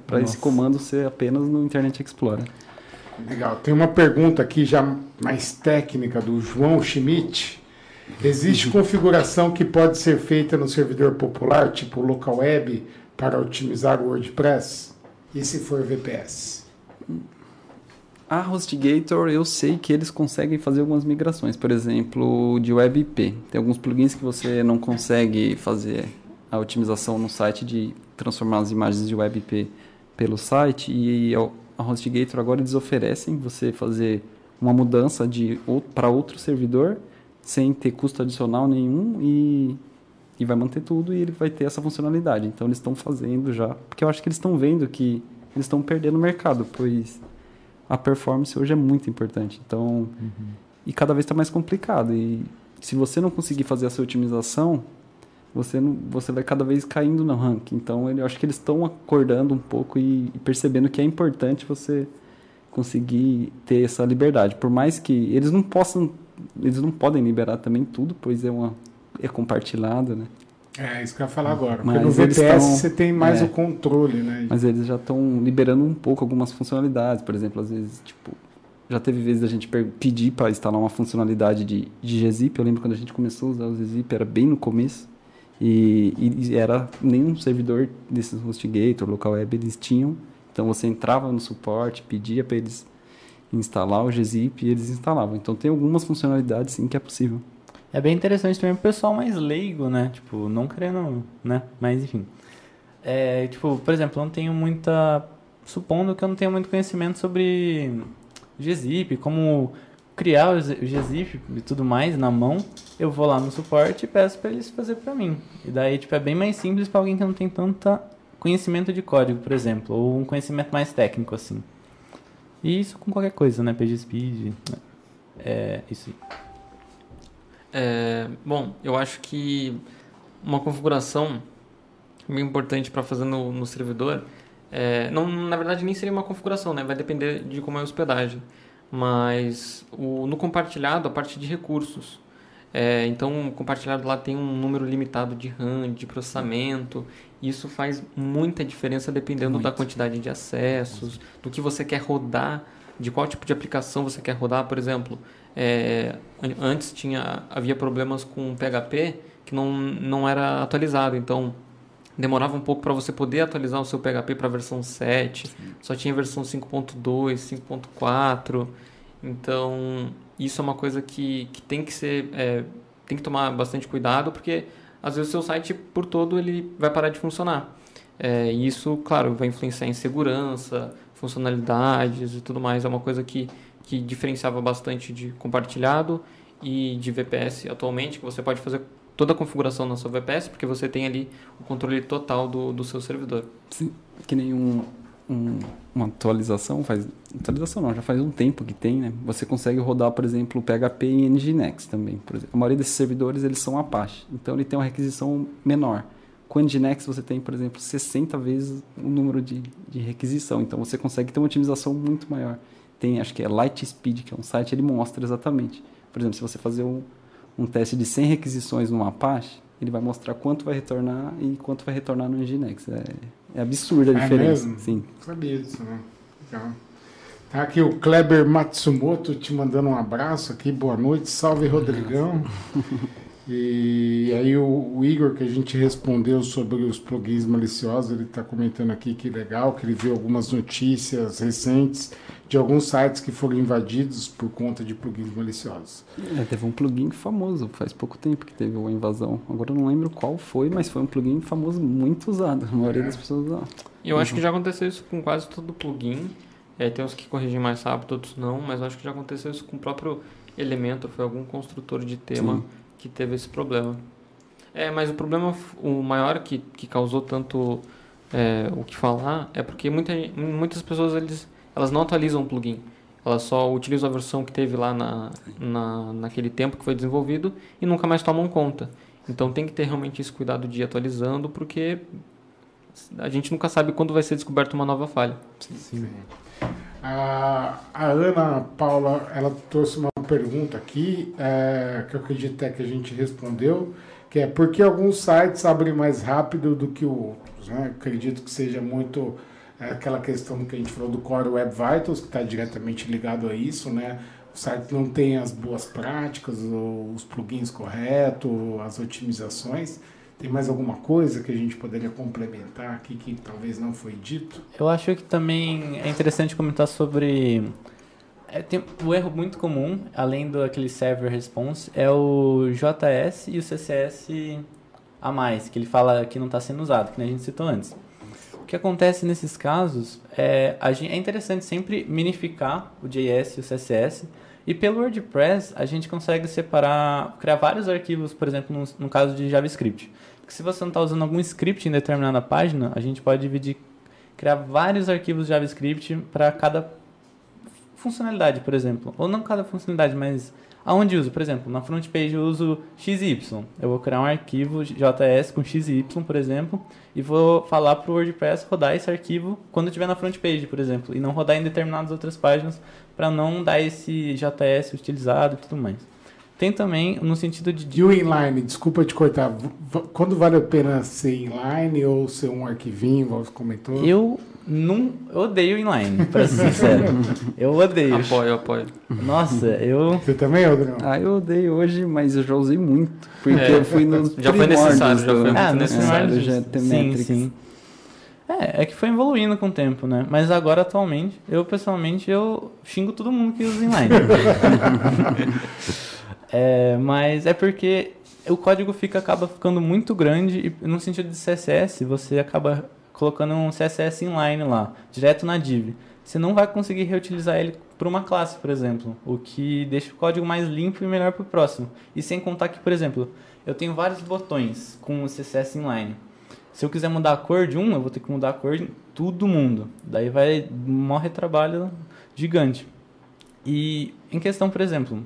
para esse comando ser apenas no Internet Explorer. Legal. Tem uma pergunta aqui já mais técnica do João Schmidt. Existe uhum. configuração que pode ser feita no servidor popular, tipo local web, para otimizar o WordPress? E se for VPS? A HostGator, eu sei que eles conseguem fazer algumas migrações, por exemplo, de WebP. Tem alguns plugins que você não consegue fazer a otimização no site de transformar as imagens de WebP pelo site e a HostGator agora eles oferecem você fazer uma mudança de para outro servidor sem ter custo adicional nenhum e, e vai manter tudo e ele vai ter essa funcionalidade. Então eles estão fazendo já, porque eu acho que eles estão vendo que eles estão perdendo o mercado, pois a performance hoje é muito importante. Então, uhum. e cada vez está mais complicado. E se você não conseguir fazer essa otimização, você não, você vai cada vez caindo no ranking. Então, eu acho que eles estão acordando um pouco e, e, percebendo que é importante você conseguir ter essa liberdade. Por mais que eles não possam, eles não podem liberar também tudo, pois é uma é compartilhado, né? É, isso que eu ia falar agora. Mas porque no VPS tão, você tem mais é, o controle, né? Mas eles já estão liberando um pouco algumas funcionalidades. Por exemplo, às vezes, tipo, já teve vezes da gente pedir para instalar uma funcionalidade de, de gzip. Eu lembro quando a gente começou a usar o gzip, era bem no começo. E, e era nenhum servidor desses HostGator, local web, eles tinham. Então você entrava no suporte, pedia para eles instalar o gzip e eles instalavam. Então tem algumas funcionalidades sim que é possível. É bem interessante também pro pessoal mais leigo, né? Tipo, não querendo, né? Mas enfim. É, tipo, por exemplo, eu não tenho muita. Supondo que eu não tenho muito conhecimento sobre gzip, como criar o gzip e tudo mais na mão, eu vou lá no suporte e peço para eles fazer para mim. E daí, tipo, é bem mais simples para alguém que não tem tanta conhecimento de código, por exemplo, ou um conhecimento mais técnico assim. E isso com qualquer coisa, né? PGSpeed, né? é isso aí. É, bom, eu acho que uma configuração bem importante para fazer no, no servidor, é, não, na verdade nem seria uma configuração, né? vai depender de como é a hospedagem, mas o, no compartilhado a parte de recursos. É, então, o compartilhado lá tem um número limitado de RAM, de processamento. Isso faz muita diferença dependendo Muito. da quantidade de acessos, do que você quer rodar, de qual tipo de aplicação você quer rodar. Por exemplo, é, antes tinha, havia problemas com PHP que não, não era atualizado, então demorava um pouco para você poder atualizar o seu PHP para a versão 7, Sim. só tinha versão 5.2, 5.4, então isso é uma coisa que, que tem que ser, é, tem que tomar bastante cuidado, porque às vezes o seu site por todo ele vai parar de funcionar. É, isso, claro, vai influenciar em segurança, funcionalidades e tudo mais, é uma coisa que que diferenciava bastante de compartilhado e de VPS atualmente, que você pode fazer toda a configuração na sua VPS, porque você tem ali o controle total do, do seu servidor. Sim, que nem um, um, uma atualização, faz atualização não, já faz um tempo que tem, né? Você consegue rodar, por exemplo, PHP em Nginx também. Por exemplo. A maioria desses servidores, eles são Apache, então ele tem uma requisição menor. Com o Nginx você tem, por exemplo, 60 vezes o número de, de requisição, então você consegue ter uma otimização muito maior. Tem, acho que é Lightspeed, que é um site, ele mostra exatamente. Por exemplo, se você fazer um, um teste de 100 requisições no Apache, ele vai mostrar quanto vai retornar e quanto vai retornar no Nginx. É, é absurda a É diferença. mesmo? Sim. Sabia disso, né? Legal. Tá aqui o Kleber Matsumoto te mandando um abraço aqui, boa noite, salve Rodrigão. E aí o, o Igor que a gente respondeu sobre os plugins maliciosos, ele está comentando aqui que legal, que ele viu algumas notícias recentes de alguns sites que foram invadidos por conta de plugins maliciosos. É, teve um plugin famoso, faz pouco tempo que teve uma invasão. Agora eu não lembro qual foi, mas foi um plugin famoso muito usado. A maioria das pessoas usava. E eu acho que já aconteceu isso com quase todo plugin. É, tem uns que corrigem mais rápido, outros não, mas eu acho que já aconteceu isso com o próprio Elementor, foi algum construtor de tema Sim. que teve esse problema. É, mas o problema, o maior que, que causou tanto é, o que falar é porque muita, muitas pessoas eles, elas não atualizam o plugin. Elas só utilizam a versão que teve lá na, na, naquele tempo que foi desenvolvido e nunca mais tomam conta. Então tem que ter realmente esse cuidado de ir atualizando, porque a gente nunca sabe quando vai ser descoberta uma nova falha. Sim. A, a Ana Paula, ela trouxe uma pergunta aqui, é, que eu acredito até que a gente respondeu, que é por que alguns sites abrem mais rápido do que outros? Né? Acredito que seja muito aquela questão que a gente falou do Core Web Vitals, que está diretamente ligado a isso, né? O site não tem as boas práticas, os plugins corretos, as otimizações. Tem mais alguma coisa que a gente poderia complementar aqui que talvez não foi dito? Eu acho que também é interessante comentar sobre. é, tem o erro muito comum, além do aquele server response, é o JS e o CSS a mais, que ele fala que não está sendo usado, que a gente citou antes. Que acontece nesses casos é, a gen- é interessante sempre minificar o JS e o CSS. E pelo WordPress a gente consegue separar, criar vários arquivos, por exemplo, no, no caso de JavaScript. Se você não está usando algum script em determinada página, a gente pode dividir, criar vários arquivos JavaScript para cada funcionalidade, por exemplo. Ou não cada funcionalidade, mas aonde uso. Por exemplo, na front page eu uso XY. Eu vou criar um arquivo JS com XY, por exemplo, e vou falar para o WordPress rodar esse arquivo quando estiver na front page, por exemplo, e não rodar em determinadas outras páginas para não dar esse JS utilizado e tudo mais. Tem também no sentido de E o inline, desculpa te cortar, quando vale a pena ser inline ou ser um arquivinho, igual você comentou? eu não eu odeio inline, para ser sincero. Eu odeio. Apoio, apoio. Nossa, eu Você também, Rodrigo? Ah, eu odeio hoje, mas eu já usei muito. Porque É, eu fui nos já foi necessário, já do- foi Ah, muito necessário. já tem sim, sim. É, é que foi evoluindo com o tempo, né? Mas agora, atualmente, eu pessoalmente, eu xingo todo mundo que usa inline. é, mas é porque o código fica, acaba ficando muito grande e no sentido de CSS, você acaba colocando um CSS inline lá, direto na div. Você não vai conseguir reutilizar ele para uma classe, por exemplo, o que deixa o código mais limpo e melhor para o próximo. E sem contar que, por exemplo, eu tenho vários botões com CSS inline. Se eu quiser mudar a cor de um, eu vou ter que mudar a cor de todo mundo. Daí vai um retrabalho gigante. E em questão, por exemplo,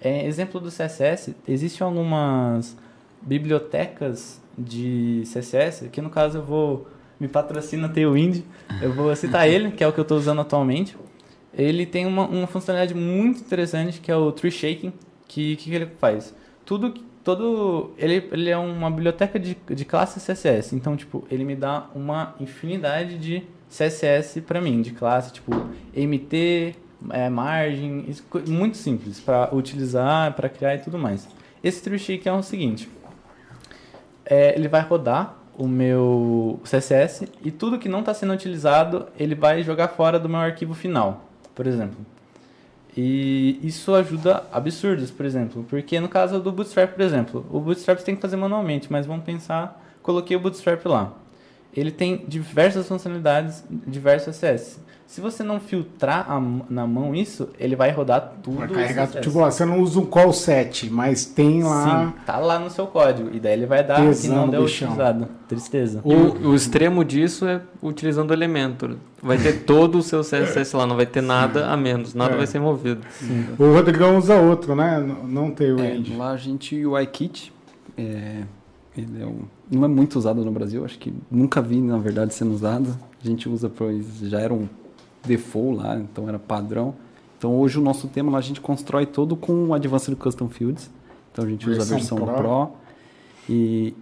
é, exemplo do CSS, existem algumas bibliotecas de CSS, que no caso eu vou me patrocina Tailwind, eu vou citar ele, que é o que eu estou usando atualmente. Ele tem uma, uma funcionalidade muito interessante que é o tree shaking, que que, ele faz? Tudo todo ele, ele é uma biblioteca de, de classe CSS. Então, tipo, ele me dá uma infinidade de CSS para mim, de classe, tipo, MT, é, margem, isso, muito simples para utilizar, para criar e tudo mais. Esse tree shake é o seguinte, é, ele vai rodar o meu CSS e tudo que não está sendo utilizado ele vai jogar fora do meu arquivo final, por exemplo. E isso ajuda absurdos, por exemplo, porque no caso do Bootstrap, por exemplo, o Bootstrap você tem que fazer manualmente, mas vamos pensar, coloquei o Bootstrap lá. Ele tem diversas funcionalidades, diversos CSS. Se você não filtrar a na mão isso, ele vai rodar tudo. Vai carregar, CSS. tipo, ó, você não usa um call set, mas tem lá. Sim, tá lá no seu código. E daí ele vai dar que não deu bichão. utilizado. Tristeza. O, o extremo disso é utilizando o Elementor. Vai ter todo o seu CSS lá, não vai ter nada a menos, nada É. vai ser movido. O Rodrigão usa outro, né? Não tem o É, End. lá a gente, o iKit, é, ele é um, não é muito usado no Brasil, acho que nunca vi, na verdade, sendo usado. A gente usa, pois já era um default lá, então era padrão. Então hoje o nosso tema a gente constrói todo com o Advanced Custom Fields. Então a gente usa a versão Pro. Pro. E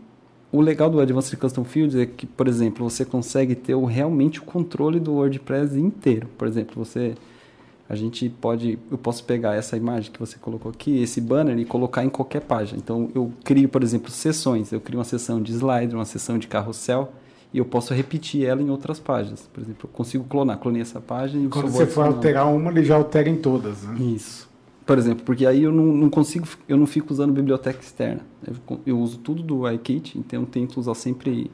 o legal do Advanced Custom Fields é que, por exemplo, você consegue ter realmente o controle do WordPress inteiro. Por exemplo, você a gente pode, eu posso pegar essa imagem que você colocou aqui, esse banner e colocar em qualquer página. Então eu crio, por exemplo, sessões. Eu crio uma sessão de slide, uma sessão de carrossel e eu posso repetir ela em outras páginas. Por exemplo, eu consigo clonar, clonei essa página e quando você for alterar uma, ele já altera em todas, né? Isso. Por exemplo, porque aí eu não, não consigo, eu não fico usando biblioteca externa. Eu, eu uso tudo do UIKit, então eu tento usar sempre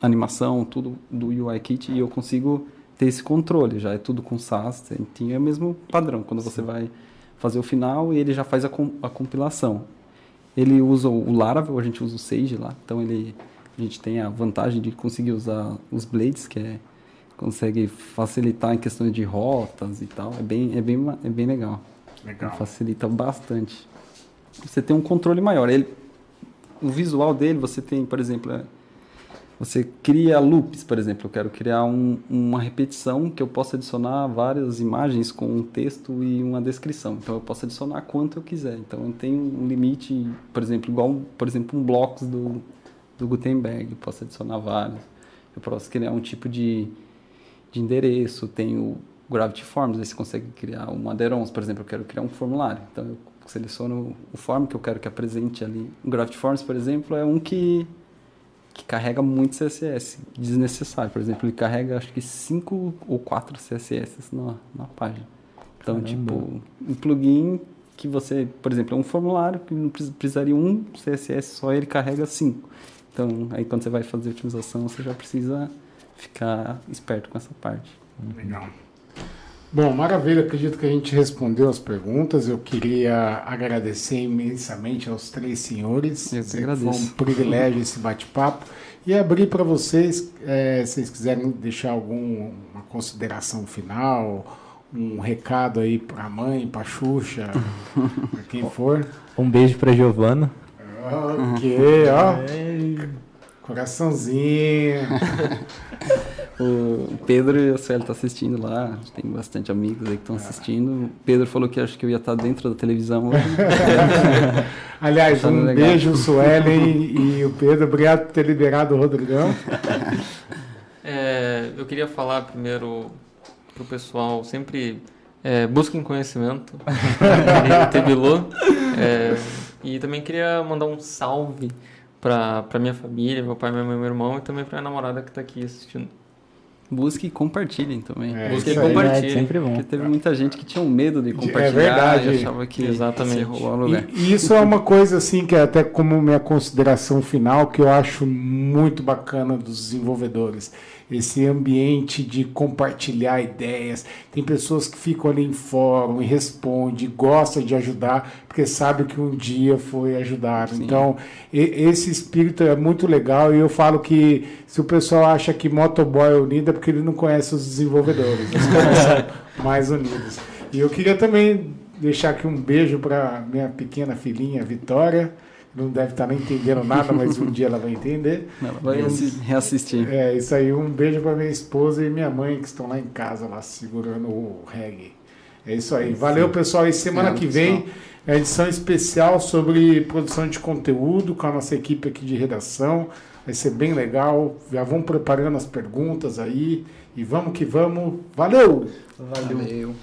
animação, tudo do UIKit e eu consigo ter esse controle, já é tudo com SAS, tem é o mesmo padrão, quando você vai fazer o final ele já faz a, com, a compilação. Ele usa o Laravel, a gente usa o Sage lá, então ele, a gente tem a vantagem de conseguir usar os blades, que é, consegue facilitar em questões de rotas e tal, é bem, é bem, é bem legal. Legal. facilita bastante. Você tem um controle maior. Ele, o visual dele, você tem, por exemplo, é, você cria loops, por exemplo, eu quero criar um, uma repetição que eu possa adicionar várias imagens com um texto e uma descrição. Então eu posso adicionar quanto eu quiser. Então eu tenho um limite, por exemplo, igual, por exemplo, um blocos do, do Gutenberg, posso adicionar vários. Eu posso criar um tipo de, de endereço, tenho Gravity Forms, aí você consegue criar um aderons, por exemplo, eu quero criar um formulário. Então eu seleciono o form que eu quero que apresente ali. O Gravity Forms, por exemplo, é um que que carrega muito CSS desnecessário. Por exemplo, ele carrega acho que 5 ou 4 CSS na, na página. Então, Caramba. tipo, um plugin que você, por exemplo, é um formulário que não precisaria um CSS só, ele carrega 5. Então, aí quando você vai fazer otimização, você já precisa ficar esperto com essa parte. Legal. Bom, maravilha, acredito que a gente respondeu as perguntas. Eu queria agradecer imensamente aos três senhores. Eu que agradeço. Foi um privilégio esse bate-papo. E abrir para vocês, é, se vocês quiserem deixar alguma consideração final, um recado aí para a mãe, para a Xuxa, para quem for. Um beijo para Giovana. Ok, ó. Coraçãozinho. o Pedro e o Sueli estão assistindo lá. Tem bastante amigos aí que estão assistindo. O Pedro falou que acho que eu ia estar dentro da televisão hoje. Aliás, tá um legal. beijo, Sueli e o Pedro. Obrigado por ter liberado o Rodrigão. É, eu queria falar primeiro para o pessoal sempre é, busquem conhecimento. Tebilô. É, e também queria mandar um salve para minha família, meu pai, minha mãe, meu irmão e também para minha namorada que está aqui assistindo. Busque e compartilhem também. É, Busque e compartilhem. É sempre bom. Porque teve muita gente que tinha um medo de compartilhar. É verdade. achava que Exatamente. lugar. E, e, isso é uma coisa assim que é até como minha consideração final que eu acho muito bacana dos desenvolvedores esse ambiente de compartilhar ideias. Tem pessoas que ficam ali em fórum e respondem, gostam de ajudar, porque sabe que um dia foi ajudado. Sim. Então, esse espírito é muito legal e eu falo que se o pessoal acha que motoboy é unido é porque ele não conhece os desenvolvedores, caras são mais unidos. E eu queria também deixar aqui um beijo para minha pequena filhinha Vitória, não deve estar nem entendendo nada, mas um dia ela vai entender. Ela vai reassistir. É, isso aí. Um beijo para minha esposa e minha mãe que estão lá em casa, lá segurando o reggae. É isso aí. Valeu, pessoal. E semana é, que vem, é edição especial sobre produção de conteúdo com a nossa equipe aqui de redação. Vai ser bem legal. Já vão preparando as perguntas aí. E vamos que vamos. Valeu! Valeu. Valeu.